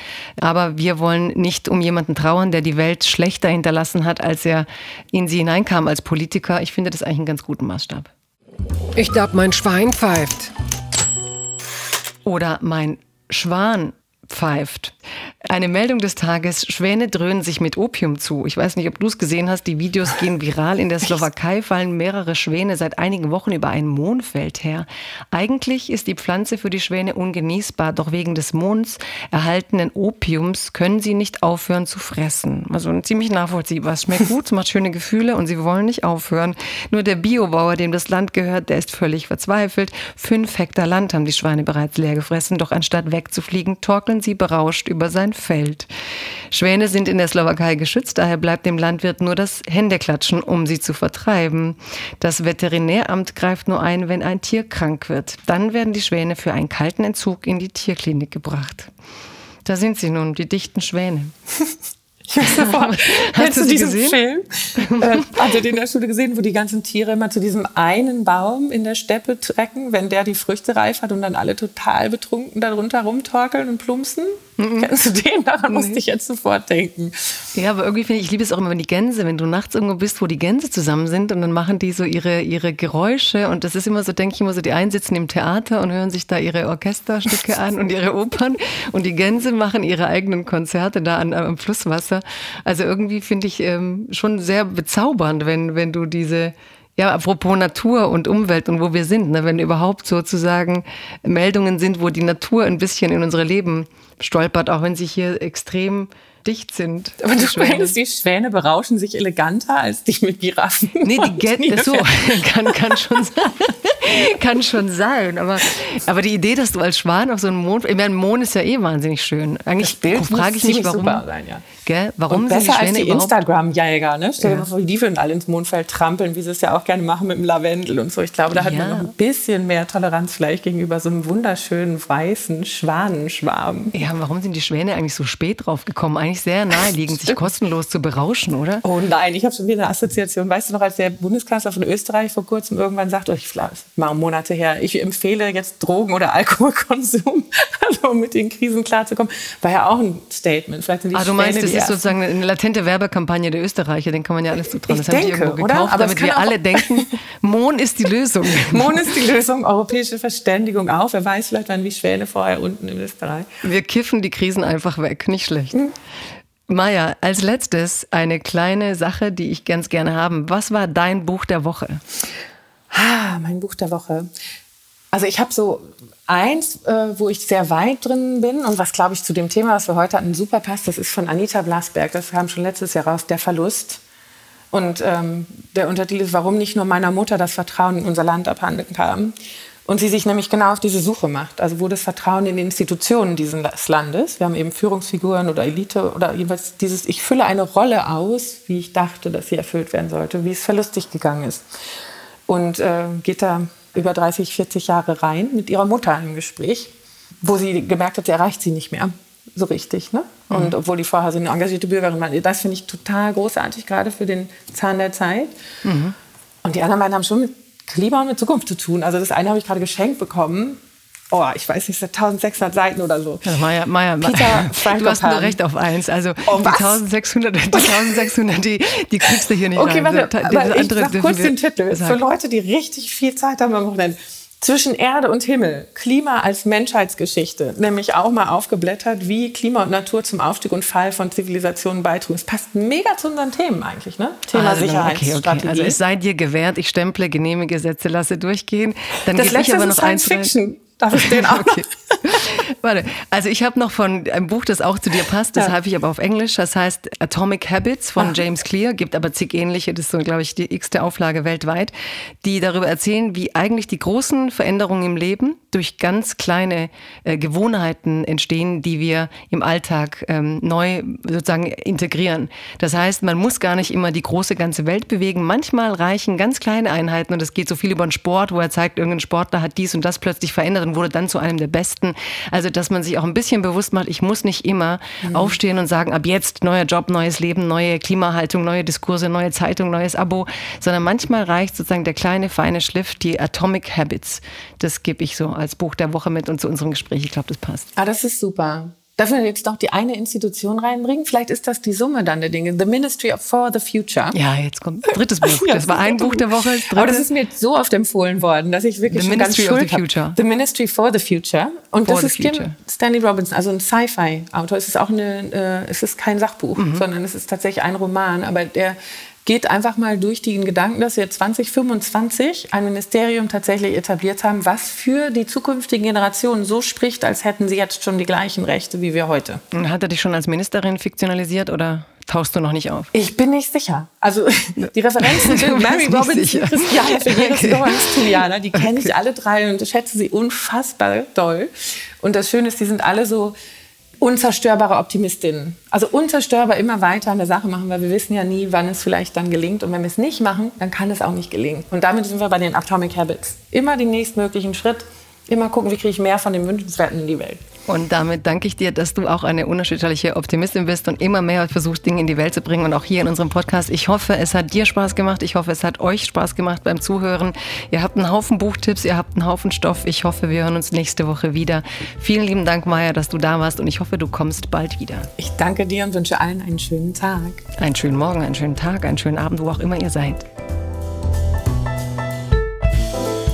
aber wir wollen nicht um jemanden trauern, der die Welt schlechter hinterlassen hat, als er in sie hineinkam als Politiker. Ich finde das eigentlich einen ganz guten Maßstab. Ich glaube, mein Schwein pfeift. Oder mein Schwan pfeift. Eine Meldung des Tages, Schwäne dröhnen sich mit Opium zu. Ich weiß nicht, ob du es gesehen hast, die Videos gehen viral. In der Slowakei fallen mehrere Schwäne seit einigen Wochen über ein Mohnfeld her. Eigentlich ist die Pflanze für die Schwäne ungenießbar, doch wegen des Mohns erhaltenen Opiums können sie nicht aufhören zu fressen. Also ziemlich nachvollziehbar. Es schmeckt gut, es macht schöne Gefühle und sie wollen nicht aufhören. Nur der Biobauer, dem das Land gehört, der ist völlig verzweifelt. Fünf Hektar Land haben die Schweine bereits leer gefressen, doch anstatt wegzufliegen, torkeln sie berauscht über sein Feld. Schwäne sind in der Slowakei geschützt, daher bleibt dem Landwirt nur das Händeklatschen, um sie zu vertreiben. Das Veterinäramt greift nur ein, wenn ein Tier krank wird. Dann werden die Schwäne für einen kalten Entzug in die Tierklinik gebracht. Da sind sie nun, die dichten Schwäne. Ich weiß davon. Hast du diesen gesehen? Film? äh, hat ihr den in der Schule gesehen, wo die ganzen Tiere immer zu diesem einen Baum in der Steppe trecken, wenn der die Früchte reif hat und dann alle total betrunken darunter rumtorkeln und plumpsen? Mhm. Kennst du den? Daran nee. musste ich jetzt sofort denken. Ja, aber irgendwie finde ich, ich liebe es auch immer, wenn die Gänse, wenn du nachts irgendwo bist, wo die Gänse zusammen sind und dann machen die so ihre, ihre Geräusche und das ist immer so, denke ich immer so, die einen sitzen im Theater und hören sich da ihre Orchesterstücke an und ihre Opern und die Gänse machen ihre eigenen Konzerte da an, am Flusswasser. Also irgendwie finde ich ähm, schon sehr bezaubernd, wenn, wenn du diese ja, apropos Natur und Umwelt und wo wir sind, ne, wenn überhaupt sozusagen Meldungen sind, wo die Natur ein bisschen in unser Leben stolpert, auch wenn sie hier extrem dicht sind. Aber du meinst, die Schwäne berauschen sich eleganter als die mit Giraffen? Nee, die Gänse, so, kann, kann, schon sein. kann schon sein. Aber, aber die Idee, dass du als Schwan auf so einem Mond, ich meine, Mond ist ja eh wahnsinnig schön. Eigentlich frage ich mich, warum. Sein, ja. Gell? Warum Und besser die als die Instagram-Jäger, ne? Stell dir mal vor, wie die würden alle ins Mondfeld trampeln, wie sie es ja auch gerne machen mit dem Lavendel und so. Ich glaube, da hat ja. man noch ein bisschen mehr Toleranz vielleicht gegenüber so einem wunderschönen weißen Schwanenschwarm. Ja, warum sind die Schwäne eigentlich so spät drauf gekommen? Eigentlich sehr naheliegend, sich kostenlos zu berauschen, oder? Oh nein, ich habe schon wieder eine Assoziation. Weißt du noch, als der Bundeskanzler von Österreich vor kurzem irgendwann sagte, oh, ich mal Monate her, ich empfehle jetzt Drogen- oder Alkoholkonsum, also um mit den Krisen klarzukommen, war ja auch ein Statement. Vielleicht sind die ah, du meinst, das ist sozusagen eine latente Werbekampagne der Österreicher, den kann man ja alles zutrauen. Das ich haben denke, die irgendwo gekauft, damit wir alle denken, Mohn ist die Lösung. Mohn ist die Lösung, europäische Verständigung auch. Wer weiß, vielleicht waren wie Schwäne vorher unten in Österreich. Wir kiffen die Krisen einfach weg, nicht schlecht. Mhm. Maja, als letztes eine kleine Sache, die ich ganz gerne haben. Was war dein Buch der Woche? Ah, mein Buch der Woche. Also ich habe so eins, äh, wo ich sehr weit drin bin und was, glaube ich, zu dem Thema, was wir heute hatten, super passt. Das ist von Anita Blasberg. Das kam schon letztes Jahr raus, Der Verlust. Und ähm, der Untertitel ist, warum nicht nur meiner Mutter das Vertrauen in unser Land abhanden kam. Und sie sich nämlich genau auf diese Suche macht. Also wo das Vertrauen in die Institutionen dieses Landes, wir haben eben Führungsfiguren oder Elite oder jedenfalls dieses, ich fülle eine Rolle aus, wie ich dachte, dass sie erfüllt werden sollte, wie es verlustig gegangen ist. Und äh, geht da über 30, 40 Jahre rein mit ihrer Mutter im Gespräch, wo sie gemerkt hat, sie erreicht sie nicht mehr so richtig. Ne? Mhm. Und obwohl die vorher so eine engagierte Bürgerin war. Das finde ich total großartig, gerade für den Zahn der Zeit. Mhm. Und die anderen beiden haben schon mit Klima und mit Zukunft zu tun. Also das eine habe ich gerade geschenkt bekommen oh, ich weiß nicht, 1600 Seiten oder so. Ja, Maja, Maja, Peter du hast nur recht auf eins. Also oh, die 1600, die 1600, die, die kriegst du hier nicht okay, rein. Warte, aber ich sag kurz den Titel. Sagen. Für Leute, die richtig viel Zeit haben am Wochenende. Zwischen Erde und Himmel, Klima als Menschheitsgeschichte, nämlich auch mal aufgeblättert, wie Klima und Natur zum Aufstieg und Fall von Zivilisationen beitrugen. Es passt mega zu unseren Themen eigentlich, ne? Thema also, Sicherheitsstrategie. Okay, okay. Also es sei dir gewährt, ich stemple, genehme Gesetze, lasse durchgehen. Dann das gebe ich aber noch eins. Fiction. Darf ich den auch? okay. Warte, also ich habe noch von einem Buch, das auch zu dir passt, das ja. habe ich aber auf Englisch, das heißt Atomic Habits von Ach. James Clear, gibt aber zig ähnliche, das ist so, glaube ich, die x-te Auflage weltweit, die darüber erzählen, wie eigentlich die großen Veränderungen im Leben durch ganz kleine äh, Gewohnheiten entstehen, die wir im Alltag ähm, neu sozusagen integrieren. Das heißt, man muss gar nicht immer die große ganze Welt bewegen. Manchmal reichen ganz kleine Einheiten und es geht so viel über den Sport, wo er zeigt, irgendein Sportler hat dies und das plötzlich verändert und wurde dann zu einem der Besten. Also, dass man sich auch ein bisschen bewusst macht, ich muss nicht immer mhm. aufstehen und sagen, ab jetzt neuer Job, neues Leben, neue Klimahaltung, neue Diskurse, neue Zeitung, neues Abo, sondern manchmal reicht sozusagen der kleine, feine Schliff, die Atomic Habits. Das gebe ich so als Buch der Woche mit und zu unserem Gespräch. Ich glaube, das passt. Ah, das ist super. Darf wir jetzt noch die eine Institution reinbringen? Vielleicht ist das die Summe dann der Dinge. The Ministry for the Future. Ja, jetzt kommt drittes Buch. Das war ein Buch der Woche. Das Aber das ist mir so oft empfohlen worden, dass ich wirklich the schon Ministry ganz of the Future. Hab. The Ministry for the Future. Und For das ist Kim. Stanley Robinson, also ein Sci-Fi-Autor. Es ist auch eine, äh, es ist kein Sachbuch, Mhm. sondern es ist tatsächlich ein Roman. Aber der geht einfach mal durch den Gedanken, dass wir 2025 ein Ministerium tatsächlich etabliert haben, was für die zukünftigen Generationen so spricht, als hätten sie jetzt schon die gleichen Rechte wie wir heute. Und Hat er dich schon als Ministerin fiktionalisiert oder tauchst du noch nicht auf? Ich bin nicht sicher. Also die Referenzen sind Mary sicher. Christiane Figueres, Okay. Lawrence Juliana, die kenne ich alle drei und schätze sie unfassbar doll. Und das Schöne ist, die sind alle so unzerstörbare Optimistinnen. Also unzerstörbar immer weiter an der Sache machen, weil wir wissen ja nie, wann es vielleicht dann gelingt. Und wenn wir es nicht machen, dann kann es auch nicht gelingen. Und damit sind wir bei den Atomic Habits. Immer den nächstmöglichen Schritt, immer gucken, wie kriege ich mehr von dem Wünschenswerten in die Welt. Und damit danke ich dir, dass du auch eine unerschütterliche Optimistin bist und immer mehr versuchst, Dinge in die Welt zu bringen und auch hier in unserem Podcast. Ich hoffe, es hat dir Spaß gemacht. Ich hoffe, es hat euch Spaß gemacht beim Zuhören. Ihr habt einen Haufen Buchtipps, ihr habt einen Haufen Stoff. Ich hoffe, wir hören uns nächste Woche wieder. Vielen lieben Dank, Maja, dass du da warst und ich hoffe, du kommst bald wieder. Ich danke dir und wünsche allen einen schönen Tag. Einen schönen Morgen, einen schönen Tag, einen schönen Abend, wo auch immer ihr seid.